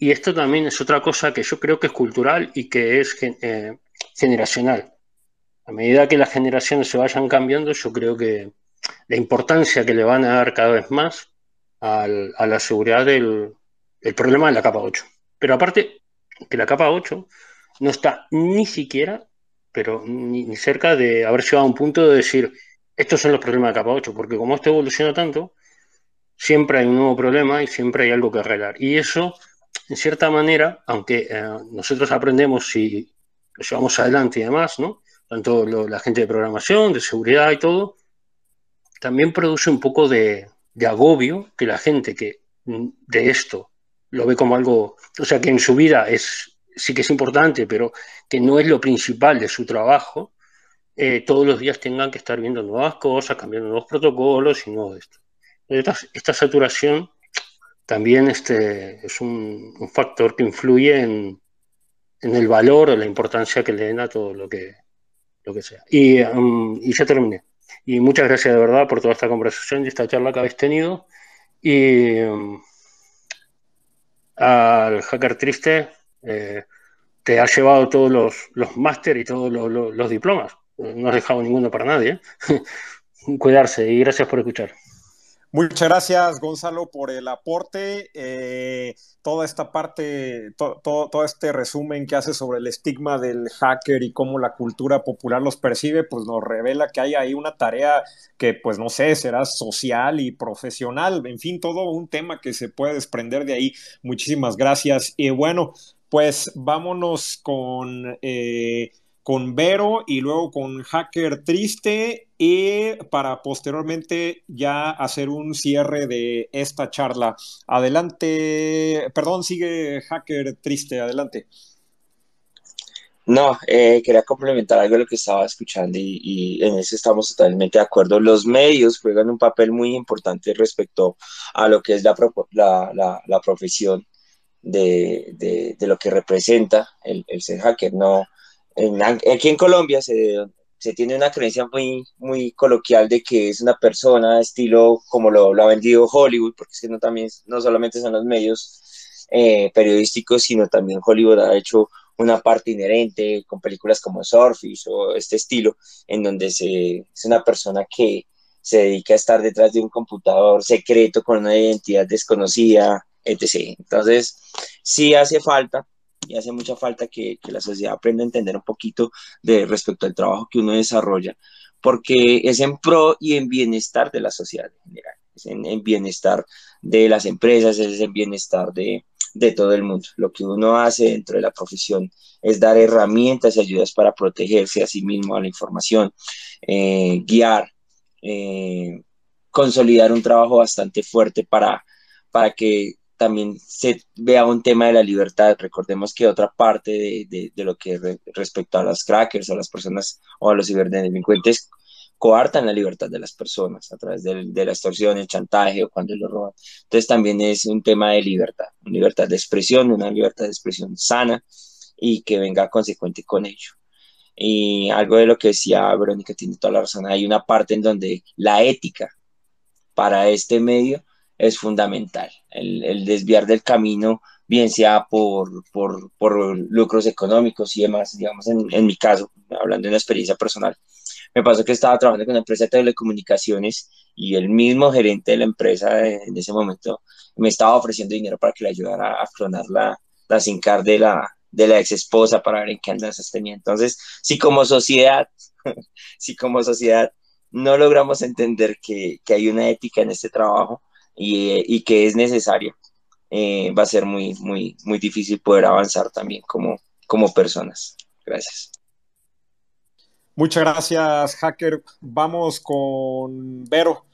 Y esto también es otra cosa que yo creo que es cultural y que es eh, generacional. A medida que las generaciones se vayan cambiando, yo creo que la importancia que le van a dar cada vez más a la seguridad del, problema de la capa 8. Pero aparte, que la capa 8 no está ni siquiera pero ni, cerca de haber llegado a un punto de decir, estos son los problemas de capa 8, porque como esto evoluciona tanto, siempre hay un nuevo problema y siempre hay algo que arreglar. Y eso, en cierta manera, aunque eh, nosotros aprendemos y lo llevamos adelante y demás, ¿no? Tanto la gente de programación, de seguridad y todo, también produce un poco de, de agobio que la gente que de esto lo ve como algo, o sea, que en su vida es sí que es importante, pero que no es lo principal de su trabajo, eh, todos los días tengan que estar viendo nuevas cosas, cambiando nuevos protocolos y no esto. Esta, saturación también este, es un, factor que influye en, el valor o la importancia que le den a todo lo que, lo que sea. Y, um, y ya terminé. Y muchas gracias de verdad por toda esta conversación y esta charla que habéis tenido. Y um, al hacker triste, eh, te has llevado todos los, los máster y todos los, diplomas. No has dejado ninguno para nadie. ¿eh? Cuidarse y gracias por escuchar. Muchas gracias, Gonzalo, por el aporte. Eh, toda esta parte, todo este resumen que hace sobre el estigma del hacker y cómo la cultura popular los percibe, pues nos revela que hay ahí una tarea que, pues no sé, será social y profesional. En fin, todo un tema que se puede desprender de ahí. Muchísimas gracias. Y bueno, pues vámonos con, eh, con Vero y luego con Hacker Triste y para posteriormente ya hacer un cierre de esta charla. Adelante, perdón, sigue Hacker Triste, adelante. No, eh, quería complementar algo de lo que estaba escuchando y, en eso estamos totalmente de acuerdo. Los medios juegan un papel muy importante respecto a lo que es la, la, la profesión de, de, lo que representa el, el ser hacker. No, aquí en Colombia se, se, tiene una creencia muy, muy coloquial de que es una persona estilo como lo, lo ha vendido Hollywood, porque es que no, también, no solamente son los medios eh, periodísticos, sino también Hollywood ha hecho una parte inherente con películas como Surfish o este estilo, en donde es una persona que se dedica a estar detrás de un computador secreto con una identidad desconocida, etc. Entonces, sí hace falta, y hace mucha falta que, la sociedad aprenda a entender un poquito de respecto al trabajo que uno desarrolla, porque es en pro y en bienestar de la sociedad en general, es en, bienestar de las empresas, es en bienestar de, todo el mundo. Lo que uno hace dentro de la profesión es dar herramientas y ayudas para protegerse a sí mismo a la información, eh, guiar, eh, consolidar un trabajo bastante fuerte para, para que también se vea un tema de la libertad. Recordemos que otra parte de, de, lo que respecto a las crackers, a las personas o a los ciberdelincuentes, coartan la libertad de las personas a través de, de, la extorsión, el chantaje o cuando lo roban. Entonces también es un tema de libertad, una libertad de expresión, una libertad de expresión sana y que venga consecuente con ello. Y algo de lo que decía Verónica tiene toda la razón, hay una parte en donde la ética para este medio es fundamental. El, desviar del camino, bien sea por, por, por, lucros económicos y demás, digamos, en, en, mi caso, hablando de una experiencia personal, me pasó que estaba trabajando con una empresa de telecomunicaciones y el mismo gerente de la empresa en ese momento me estaba ofreciendo dinero para que le ayudara a clonar la, la SIM card de la, de la ex esposa para ver en qué andanzas tenía. Entonces, si como sociedad, si como sociedad no logramos entender que, que hay una ética en este trabajo, y, que es necesario, eh, va a ser muy, muy, muy difícil poder avanzar también como, como personas. Gracias. Muchas gracias, hacker. Vamos con Vero.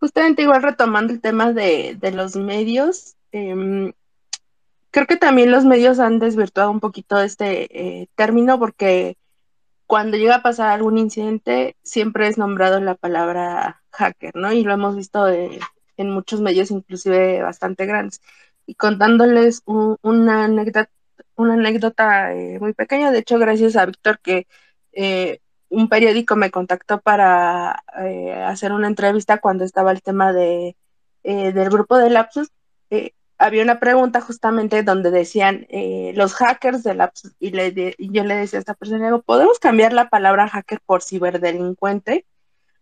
Justamente igual retomando el tema de, los medios, em, creo que también los medios han desvirtuado un poquito este eh, término porque cuando llega a pasar algún incidente, siempre es nombrado la palabra hacker, ¿no? Y lo hemos visto en muchos medios, inclusive bastante grandes. Y contándoles una anécdota, una anécdota eh, muy pequeña, de hecho, gracias a Víctor que eh, un periódico me contactó para eh, hacer una entrevista cuando estaba el tema de, del grupo de Lapsus había una pregunta justamente donde decían eh, los hackers de la y, le yo le decía a esta persona, ¿podemos cambiar la palabra hacker por ciberdelincuente?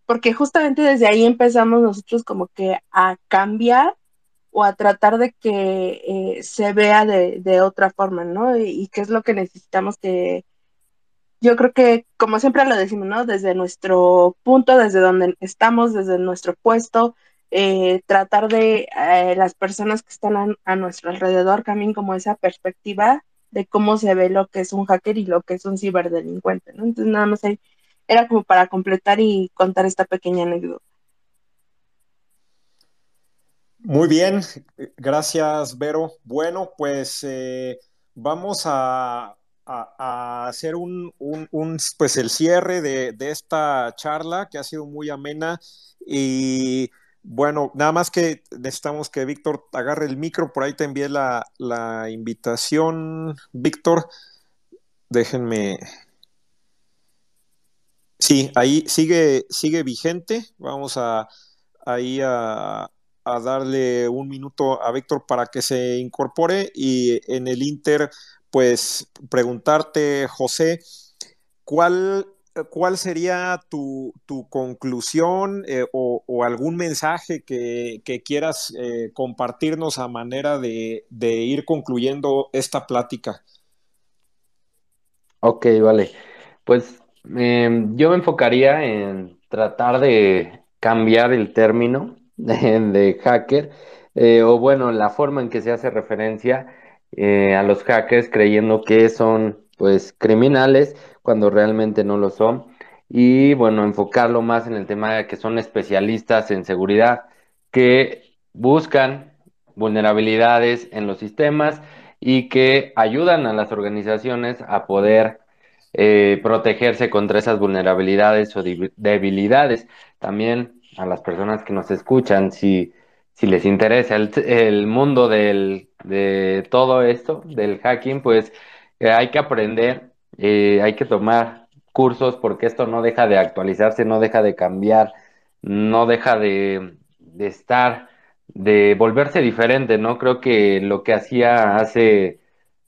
Porque justamente desde ahí empezamos nosotros como que a cambiar o a tratar de que eh, se vea de, otra forma, ¿no? Y, qué es lo que necesitamos que, yo creo que, como siempre lo decimos, ¿no? Desde nuestro punto, desde donde estamos, desde nuestro puesto, eh, tratar de eh, las personas que están a, nuestro alrededor también como esa perspectiva de cómo se ve lo que es un hacker y lo que es un ciberdelincuente, ¿no? Entonces nada más era como para completar y contar esta pequeña anécdota. Muy bien, gracias Vero. Bueno, pues eh, vamos a, hacer un, pues el cierre de, de, esta charla que ha sido muy amena y bueno, nada más que necesitamos que Víctor agarre el micro, por ahí te envié la, la invitación, Víctor. Déjenme. Sí, ahí sigue, sigue vigente. Vamos a ahí a, a darle un minuto a Víctor para que se incorpore y en el Inter, pues preguntarte, José, ¿cuál, cuál sería tu, conclusión eh, o, algún mensaje que, quieras eh, compartirnos a manera de, ir concluyendo esta plática? Ok, vale. Pues em, yo me enfocaría en tratar de cambiar el término de, hacker, eh, o bueno, la forma en que se hace referencia eh, a los hackers creyendo que son pues criminales cuando realmente no lo son. Y bueno, enfocarlo más en el tema de que son especialistas en seguridad que buscan vulnerabilidades en los sistemas y que ayudan a las organizaciones a poder eh, protegerse contra esas vulnerabilidades o debilidades. También a las personas que nos escuchan, si, si les interesa el, mundo del, de todo esto, del hacking, pues hay que aprender, eh, hay que tomar cursos porque esto no deja de actualizarse, no deja de cambiar, no deja de, de estar, de volverse diferente, ¿no? Creo que lo que hacía hace,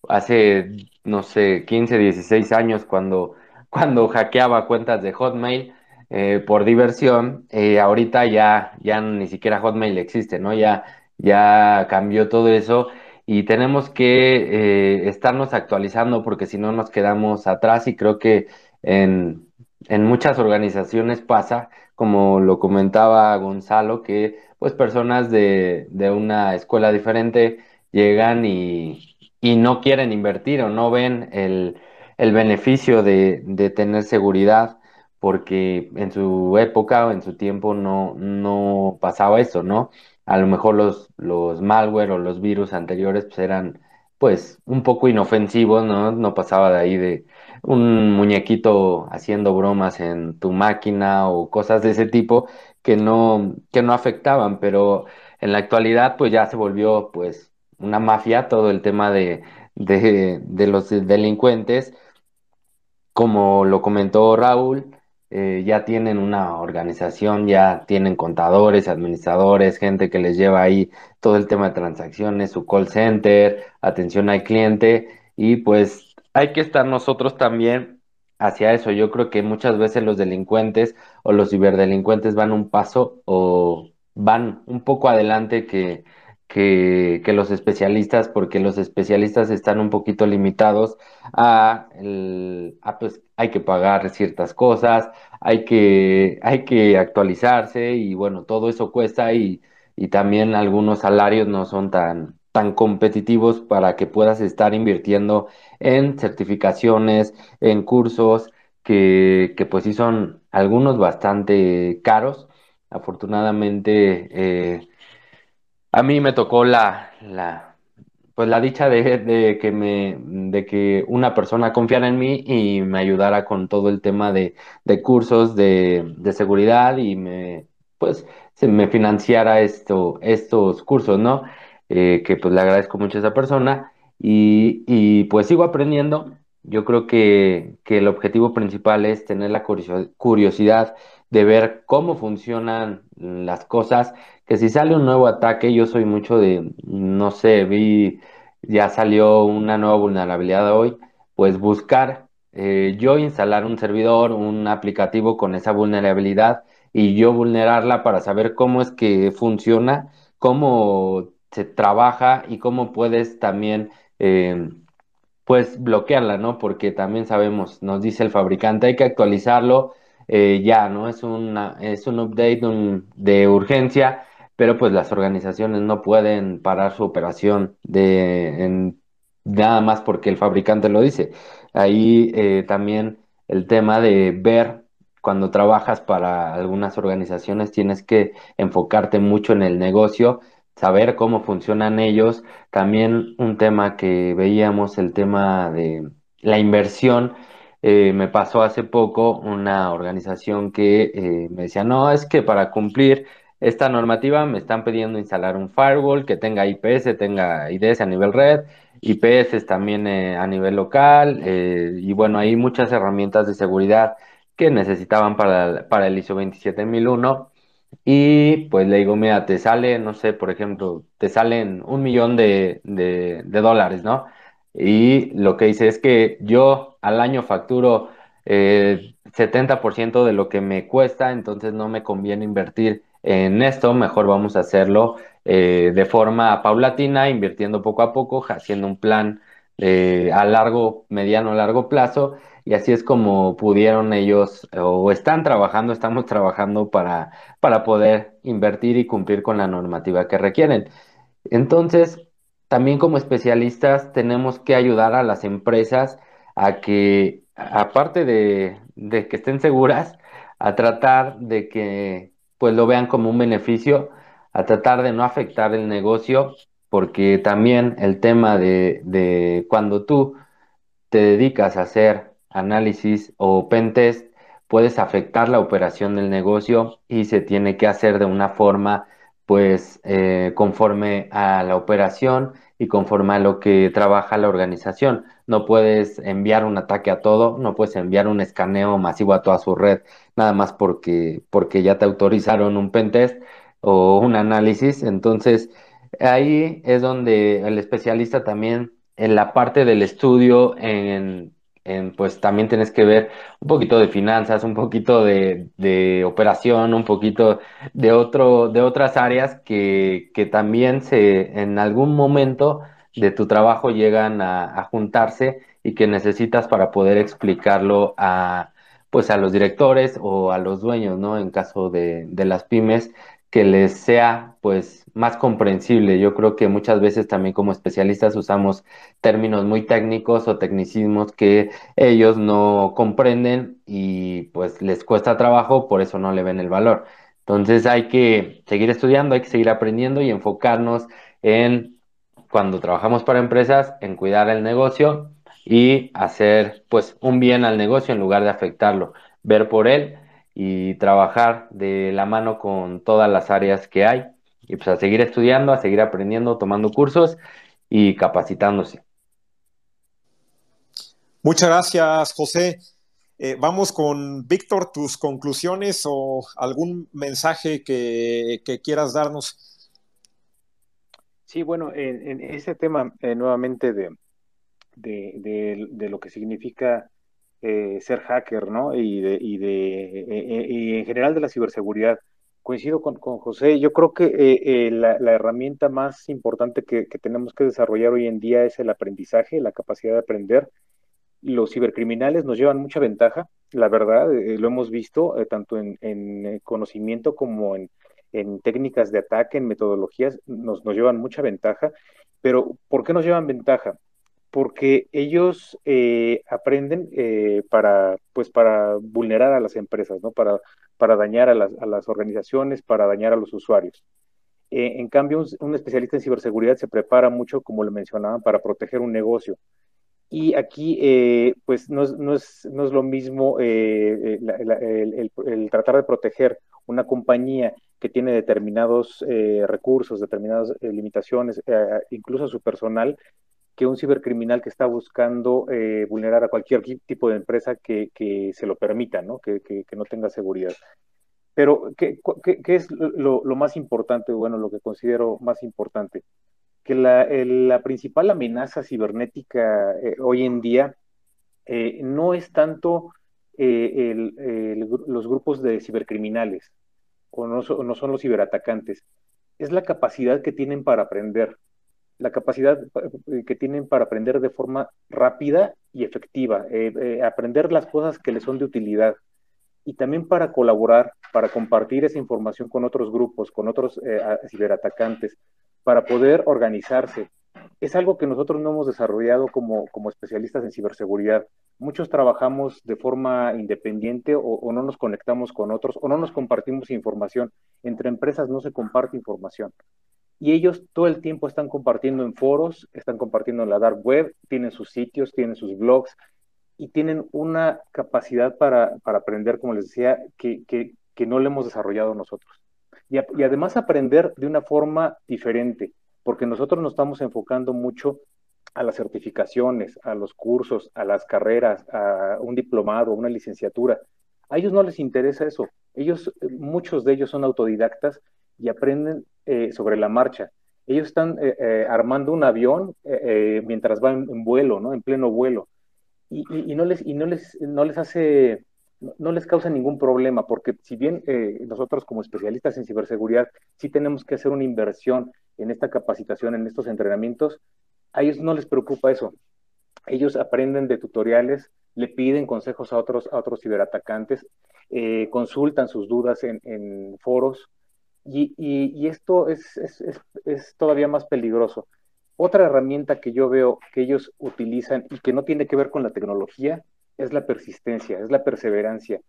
hace, no sé, 15, 16 años cuando, cuando hackeaba cuentas de Hotmail, eh, por diversión, eh, ahorita ya, ya ni siquiera Hotmail existe, ¿no? Ya, ya cambió todo eso y tenemos que eh, estarnos actualizando porque si no nos quedamos atrás y creo que en, en muchas organizaciones pasa, como lo comentaba Gonzalo, que pues personas de, de una escuela diferente llegan y, y, no quieren invertir o no ven el, el beneficio de, de tener seguridad porque en su época o en su tiempo no, no pasaba eso, ¿no? A lo mejor los, los malware o los virus anteriores pues eran pues un poco inofensivos, ¿no? No pasaba de ahí de un muñequito haciendo bromas en tu máquina o cosas de ese tipo que no, que no afectaban, pero en la actualidad pues ya se volvió pues una mafia todo el tema de, de, de los delincuentes, como lo comentó Raúl, eh, ya tienen una organización, ya tienen contadores, administradores, gente que les lleva ahí todo el tema de transacciones, su call center, atención al cliente y pues hay que estar nosotros también hacia eso. Yo creo que muchas veces los delincuentes o los ciberdelincuentes van un paso o van un poco adelante que, que, que los especialistas, porque los especialistas están un poquito limitados a, el, pues hay que pagar ciertas cosas, hay que, hay que actualizarse y bueno, todo eso cuesta y, y también algunos salarios no son tan, tan competitivos para que puedas estar invirtiendo en certificaciones, en cursos, que, que pues sí son algunos bastante caros. Afortunadamente, eh, a mí me tocó la, la pues la dicha de, que me, de que una persona confiara en mí y me ayudara con todo el tema de, cursos de, seguridad y me, pues, se me financiara esto, estos cursos, ¿no? Eh, que pues le agradezco mucho a esa persona y, y pues sigo aprendiendo. Yo creo que, que el objetivo principal es tener la curiosidad de ver cómo funcionan las cosas, que si sale un nuevo ataque, yo soy mucho de, no sé, vi, ya salió una nueva vulnerabilidad hoy, pues buscar, eh, yo instalar un servidor, un aplicativo con esa vulnerabilidad y yo vulnerarla para saber cómo es que funciona, cómo se trabaja y cómo puedes también eh, pues bloquearla, ¿no? Porque también sabemos, nos dice el fabricante, hay que actualizarlo eh, ya, ¿no? Es, una, es un update de urgencia, pero pues las organizaciones no pueden parar su operación de, nada más porque el fabricante lo dice. Ahí eh, también el tema de ver cuando trabajas para algunas organizaciones tienes que enfocarte mucho en el negocio saber cómo funcionan ellos. También un tema que veíamos, el tema de la inversión. Eh, me pasó hace poco una organización que eh, me decía, no, es que para cumplir esta normativa me están pidiendo instalar un firewall que tenga IPS, tenga IDS a nivel red, IPS también eh, a nivel local, y bueno, hay muchas herramientas de seguridad que necesitaban para, para el ISO 27001 y pues le digo, mira, te sale, no sé, por ejemplo, te salen un millón de, de, dólares, ¿no? Y lo que dice es que yo al año facturo eh, 70% de lo que me cuesta, entonces no me conviene invertir en esto, mejor vamos a hacerlo eh, de forma paulatina, invirtiendo poco a poco, haciendo un plan eh, a largo, mediano, largo plazo y así es como pudieron ellos o están trabajando, estamos trabajando para, para poder invertir y cumplir con la normativa que requieren. Entonces, también como especialistas tenemos que ayudar a las empresas a que, aparte de, de que estén seguras, a tratar de que pues lo vean como un beneficio, a tratar de no afectar el negocio, porque también el tema de, de cuando tú te dedicas a hacer análisis o pentest, puedes afectar la operación del negocio y se tiene que hacer de una forma pues eh, conforme a la operación y conforme a lo que trabaja la organización. No puedes enviar un ataque a todo, no puedes enviar un escaneo masivo a toda su red, nada más porque, porque ya te autorizaron un pentest o un análisis. Entonces, ahí es donde el especialista también en la parte del estudio en pues también tienes que ver un poquito de finanzas, un poquito de, operación, un poquito de, otro, de otras áreas que, que, también se, en algún momento de tu trabajo llegan a, juntarse y que necesitas para poder explicarlo a, pues a los directores o a los dueños, ¿no? En caso de, de las pymes, que les sea pues más comprensible. Yo creo que muchas veces también como especialistas usamos términos muy técnicos o tecnicismos que ellos no comprenden y pues les cuesta trabajo, por eso no le ven el valor. Entonces hay que seguir estudiando, hay que seguir aprendiendo y enfocarnos en cuando trabajamos para empresas, en cuidar el negocio y hacer pues un bien al negocio en lugar de afectarlo, ver por él y trabajar de la mano con todas las áreas que hay y pues a seguir estudiando, a seguir aprendiendo, tomando cursos y capacitándose. Muchas gracias, José. Eh, vamos con Víctor, tus conclusiones o algún mensaje que, quieras darnos. Sí, bueno, en, ese tema eh, nuevamente de, de, lo que significa eh, ser hacker, ¿no? Y, de, y, de, y en general de la ciberseguridad coincido con, José. Yo creo que eh, eh, la, herramienta más importante que, tenemos que desarrollar hoy en día es el aprendizaje, la capacidad de aprender. Los cibercriminales nos llevan mucha ventaja, la verdad, eh, lo hemos visto tanto en, conocimiento como en, técnicas de ataque, en metodologías, nos, nos llevan mucha ventaja. Pero, ¿por qué nos llevan ventaja? porque ellos eh, aprenden eh, para, pues, para vulnerar a las empresas, ¿no? para, para dañar a las, a las organizaciones, para dañar a los usuarios. Eh, en cambio, un, especialista en ciberseguridad se prepara mucho, como le mencionaban, para proteger un negocio. Y aquí, pues, no es, no, es, no es, lo mismo el, el, tratar de proteger una compañía que tiene determinados recursos, determinadas limitaciones, incluso a su personal, que un cibercriminal que está buscando eh, vulnerar a cualquier tipo de empresa que, se lo permita, ¿no? Que, no tenga seguridad. Pero, ¿qué, es lo, más importante, bueno, lo que considero más importante? Que la, principal amenaza cibernética eh, hoy en día eh, no es tanto los grupos de cibercriminales, o no, son los ciberatacantes, es la capacidad que tienen para aprender, la capacidad eh, que tienen para aprender de forma rápida y efectiva, eh, eh, aprender las cosas que les son de utilidad y también para colaborar, para compartir esa información con otros grupos, con otros ciberatacantes, para poder organizarse. Es algo que nosotros no hemos desarrollado como, como especialistas en ciberseguridad. Muchos trabajamos de forma independiente o, no nos conectamos con otros o no nos compartimos información. Entre empresas no se comparte información y ellos todo el tiempo están compartiendo en foros, están compartiendo en la dark web, tienen sus sitios, tienen sus blogs y tienen una capacidad para, aprender, como les decía, que, no le hemos desarrollado nosotros. Y, además aprender de una forma diferente, porque nosotros nos estamos enfocando mucho a las certificaciones, a los cursos, a las carreras, a un diplomado, una licenciatura. A ellos no les interesa eso. Ellos, muchos de ellos son autodidactas y aprenden eh, sobre la marcha. Ellos están eh, eh, armando un avión mientras van en, vuelo, ¿no? En pleno vuelo. Y, no les, y no les, no les hace, no les causa ningún problema, porque si bien nosotros como especialistas en ciberseguridad sí tenemos que hacer una inversión en esta capacitación, en estos entrenamientos, a ellos no les preocupa eso. Ellos aprenden de tutoriales, le piden consejos a otros, a otros ciberatacantes, consultan sus dudas en, en foros, y, esto es, todavía más peligroso. Otra herramienta que yo veo que ellos utilizan y que no tiene que ver con la tecnología es la persistencia, es la perseverancia.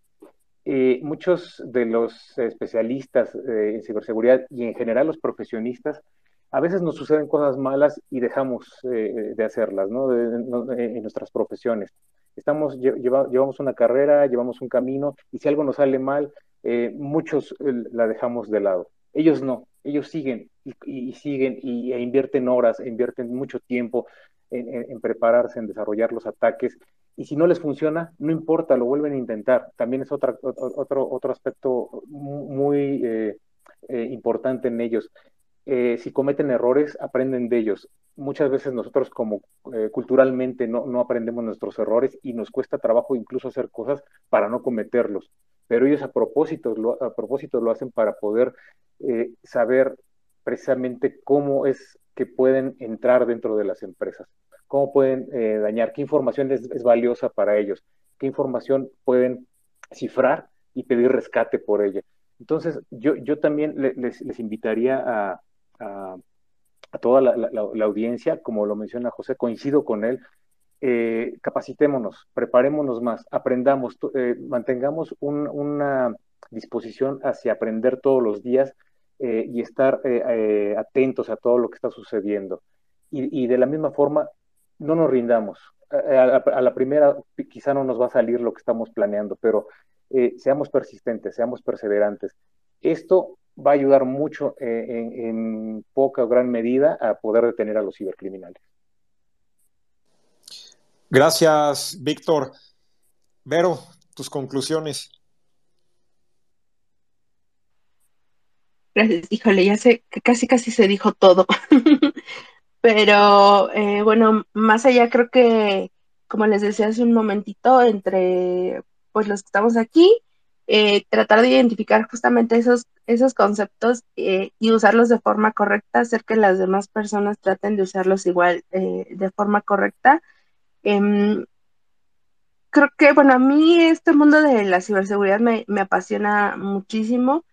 Eh, muchos de los especialistas eh, en ciberseguridad y en general los profesionistas, a veces nos suceden cosas malas y dejamos eh, de hacerlas ¿no? en nuestras profesiones. Estamos, llevamos una carrera, llevamos un camino y si algo nos sale mal, eh, muchos la dejamos de lado. Ellos no, ellos siguen y, siguen y, e invierten horas, invierten mucho tiempo en, prepararse, en desarrollar los ataques. Y si no les funciona, no importa, lo vuelven a intentar. También es otra, otro, otro aspecto muy eh, importante en ellos. si cometen errores, aprenden de ellos. Muchas veces nosotros como culturalmente no, no aprendemos nuestros errores y nos cuesta trabajo incluso hacer cosas para no cometerlos pero ellos a propósito lo, a propósito lo hacen para poder eh, saber precisamente cómo es que pueden entrar dentro de las empresas, cómo pueden eh, dañar, qué información es, valiosa para ellos, qué información pueden cifrar y pedir rescate por ella. Entonces, yo, yo también les, les, invitaría a, a, toda la, la, audiencia, como lo menciona José, coincido con él, eh, capacitémonos, preparémonos más, aprendamos, eh, mantengamos una disposición hacia aprender todos los días eh, y estar atentos a todo lo que está sucediendo. Y, de la misma forma, no nos rindamos. A, la primera quizá no nos va a salir lo que estamos planeando, pero seamos persistentes, seamos perseverantes. Esto va a ayudar mucho en, en poca o gran medida a poder detener a los cibercriminales. Gracias, Víctor. Vero, tus conclusiones. Gracias, híjole, ya sé que casi casi se dijo todo. Pero eh, bueno, más allá creo que, como les decía hace un momentito, entre pues los que estamos aquí, eh, tratar de identificar justamente esos, esos conceptos eh, y usarlos de forma correcta, hacer que las demás personas traten de usarlos igual de forma correcta Em, creo que, bueno, a mí este mundo de la ciberseguridad me, apasiona muchísimo.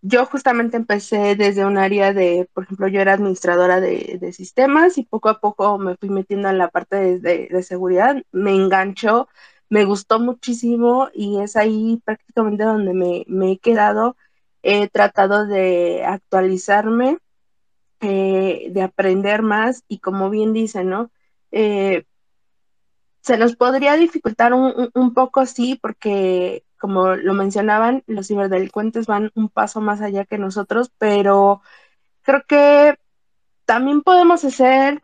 Yo justamente empecé desde un área de, por ejemplo, yo era administradora de, sistemas y poco a poco me fui metiendo en la parte de, seguridad. Me enganchó, me gustó muchísimo y es ahí prácticamente donde me, me he quedado. He tratado de actualizarme, eh, de aprender más y como bien dice, ¿no? Eh, se nos podría dificultar un, poco, sí, porque como lo mencionaban, los ciberdelincuentes van un paso más allá que nosotros, pero creo que también podemos hacer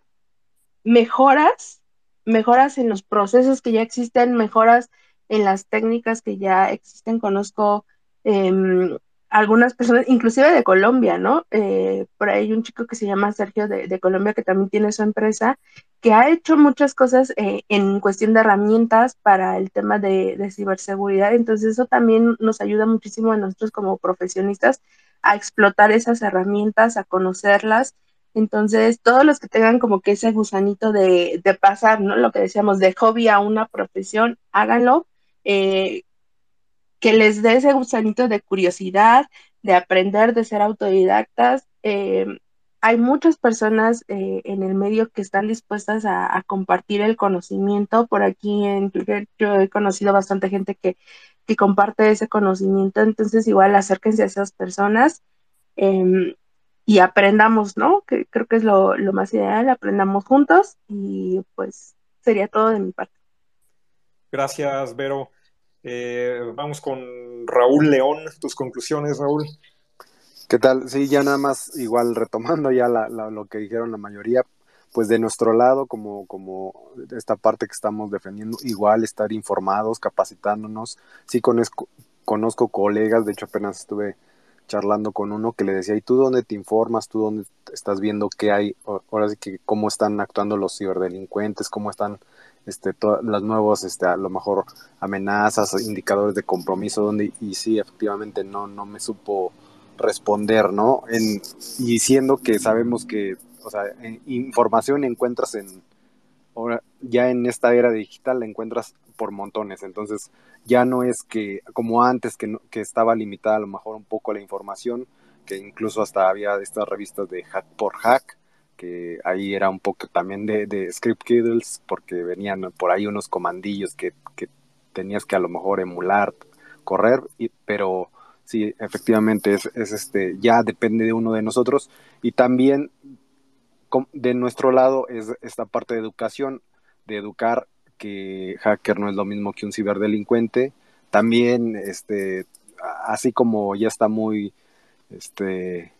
mejoras, mejoras en los procesos que ya existen, mejoras en las técnicas que ya existen. Conozco em, algunas personas, inclusive de Colombia, ¿no? Eh, por ahí hay un chico que se llama Sergio de, Colombia que también tiene su empresa, que ha hecho muchas cosas eh, en cuestión de herramientas para el tema de, ciberseguridad. Entonces eso también nos ayuda muchísimo a nosotros como profesionistas a explotar esas herramientas, a conocerlas. Entonces, todos los que tengan como que ese gusanito de, de pasar, ¿no? Lo que decíamos, de hobby a una profesión, háganlo. Eh, que les dé ese gusanito de curiosidad, de aprender, de ser autodidactas. Eh, hay muchas personas eh, en el medio que están dispuestas a, compartir el conocimiento. Por aquí en Twitter yo he conocido bastante gente que, comparte ese conocimiento, entonces igual acérquense a esas personas em, y aprendamos, ¿no? Que creo que es lo, lo más ideal, aprendamos juntos y pues sería todo de mi parte. Gracias, Vero. Eh, vamos con Raúl León, tus conclusiones, Raúl. ¿Qué tal? Sí, ya nada más, igual retomando ya lo que dijeron la mayoría, pues de nuestro lado, como, como esta parte que estamos defendiendo, igual estar informados, capacitándonos. Sí conozco, conozco colegas, de hecho apenas estuve charlando con uno que le decía, ¿y tú dónde te informas? ¿Tú dónde estás viendo qué hay? Ahora sí que cómo están actuando los ciberdelincuentes, cómo están este, las nuevas, este, a lo mejor amenazas, indicadores de compromiso, donde, y sí, efectivamente no, no me supo responder, ¿no? En, y siendo que sabemos que, o sea, información encuentras en, ahora, ya en esta era digital la encuentras por montones, entonces ya no es que, como antes, que, que estaba limitada a lo mejor un poco la información, que incluso hasta había estas revistas de hack por hack, que ahí era un poco también de, script kiddles, porque venían por ahí unos comandillos que, que tenías que a lo mejor emular, correr, pero sí, efectivamente es, es, este, ya depende de uno de nosotros. Y también de nuestro lado es esta parte de educación, de educar que hacker no es lo mismo que un ciberdelincuente, también este, así como ya está muy este,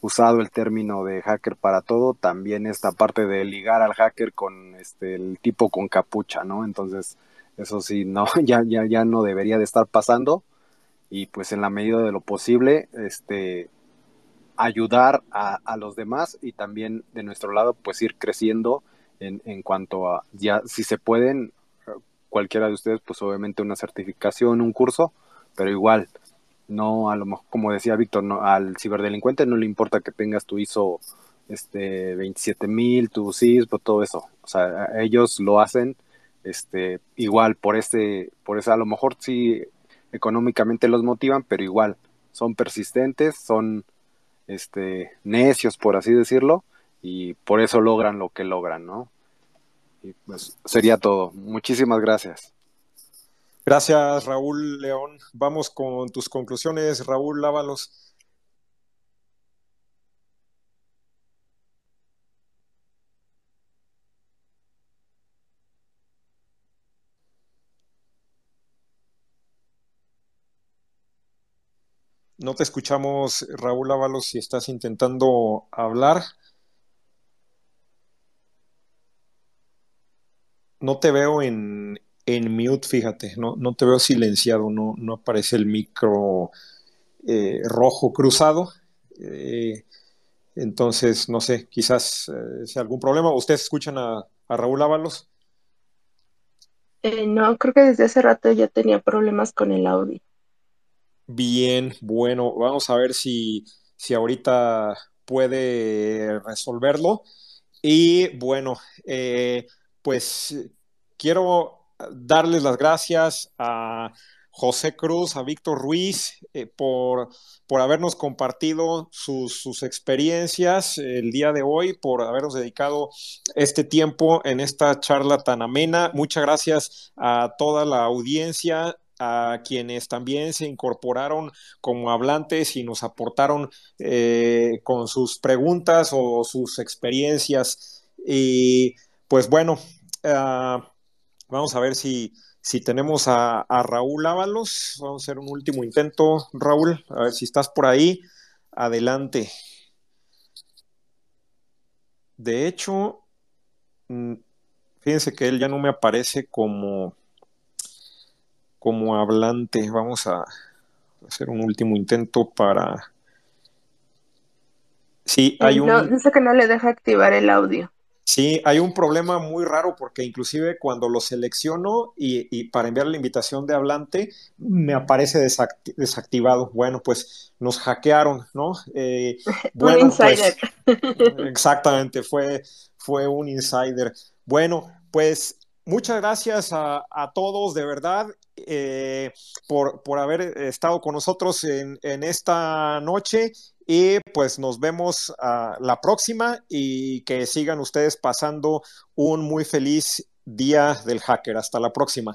usado el término de hacker para todo, también esta parte de ligar al hacker con este, el tipo con capucha, ¿no? Entonces, eso sí, no, ya, ya, ya no debería de estar pasando y pues en la medida de lo posible, este, ayudar a, los demás y también de nuestro lado, pues ir creciendo en, en cuanto a, ya, si se pueden, cualquiera de ustedes, pues obviamente una certificación, un curso, pero igual, no a lo mejor, como decía Víctor, no, al ciberdelincuente no le importa que tengas tu ISO este 27000, tu CISP, todo eso. O sea, ellos lo hacen este igual por este por eso a lo mejor sí económicamente los motivan, pero igual son persistentes, son este, necios, por así decirlo, y por eso logran lo que logran, ¿no? Y pues sería todo. Muchísimas gracias. Gracias, Raúl León. Vamos con tus conclusiones, Raúl Lávalos. No te escuchamos, Raúl Ábalos, si estás intentando hablar. No te veo en, en mute, fíjate, no, no te veo silenciado, no, no aparece el micro eh, rojo cruzado. Eh, entonces, no sé, quizás eh, sea algún problema. ¿Ustedes escuchan a, a Raúl Ábalos? no, creo que desde hace rato ya tenía problemas con el audio. Bien, bueno, vamos a ver si, si ahorita puede resolverlo. Y bueno, pues quiero darles las gracias a José Cruz, a Víctor Ruiz, eh, por, por habernos compartido sus, experiencias el día de hoy, por habernos dedicado este tiempo en esta charla tan amena. Muchas gracias a toda la audiencia a quienes también se incorporaron como hablantes y nos aportaron eh, con sus preguntas o sus experiencias. Y pues bueno, ah, vamos a ver si, si tenemos a, Raúl Ábalos. Vamos a hacer un último intento, Raúl, a ver si estás por ahí. Adelante. De hecho, mm, fíjense que él ya no me aparece como como hablante. Vamos a hacer un último intento para... Sí, hay un... No, dice que no le deja activar el audio. Sí, hay un problema muy raro porque inclusive cuando lo selecciono y, para enviar la invitación de hablante, me aparece desactivado. Bueno, pues nos hackearon, ¿no? Eh, un insider. exactamente, fue, fue un insider. Bueno, pues muchas gracias a, todos, de verdad, eh, por, por, haber estado con nosotros en, en esta noche y pues nos vemos a la próxima y que sigan ustedes pasando un muy feliz día del hacker. Hasta la próxima.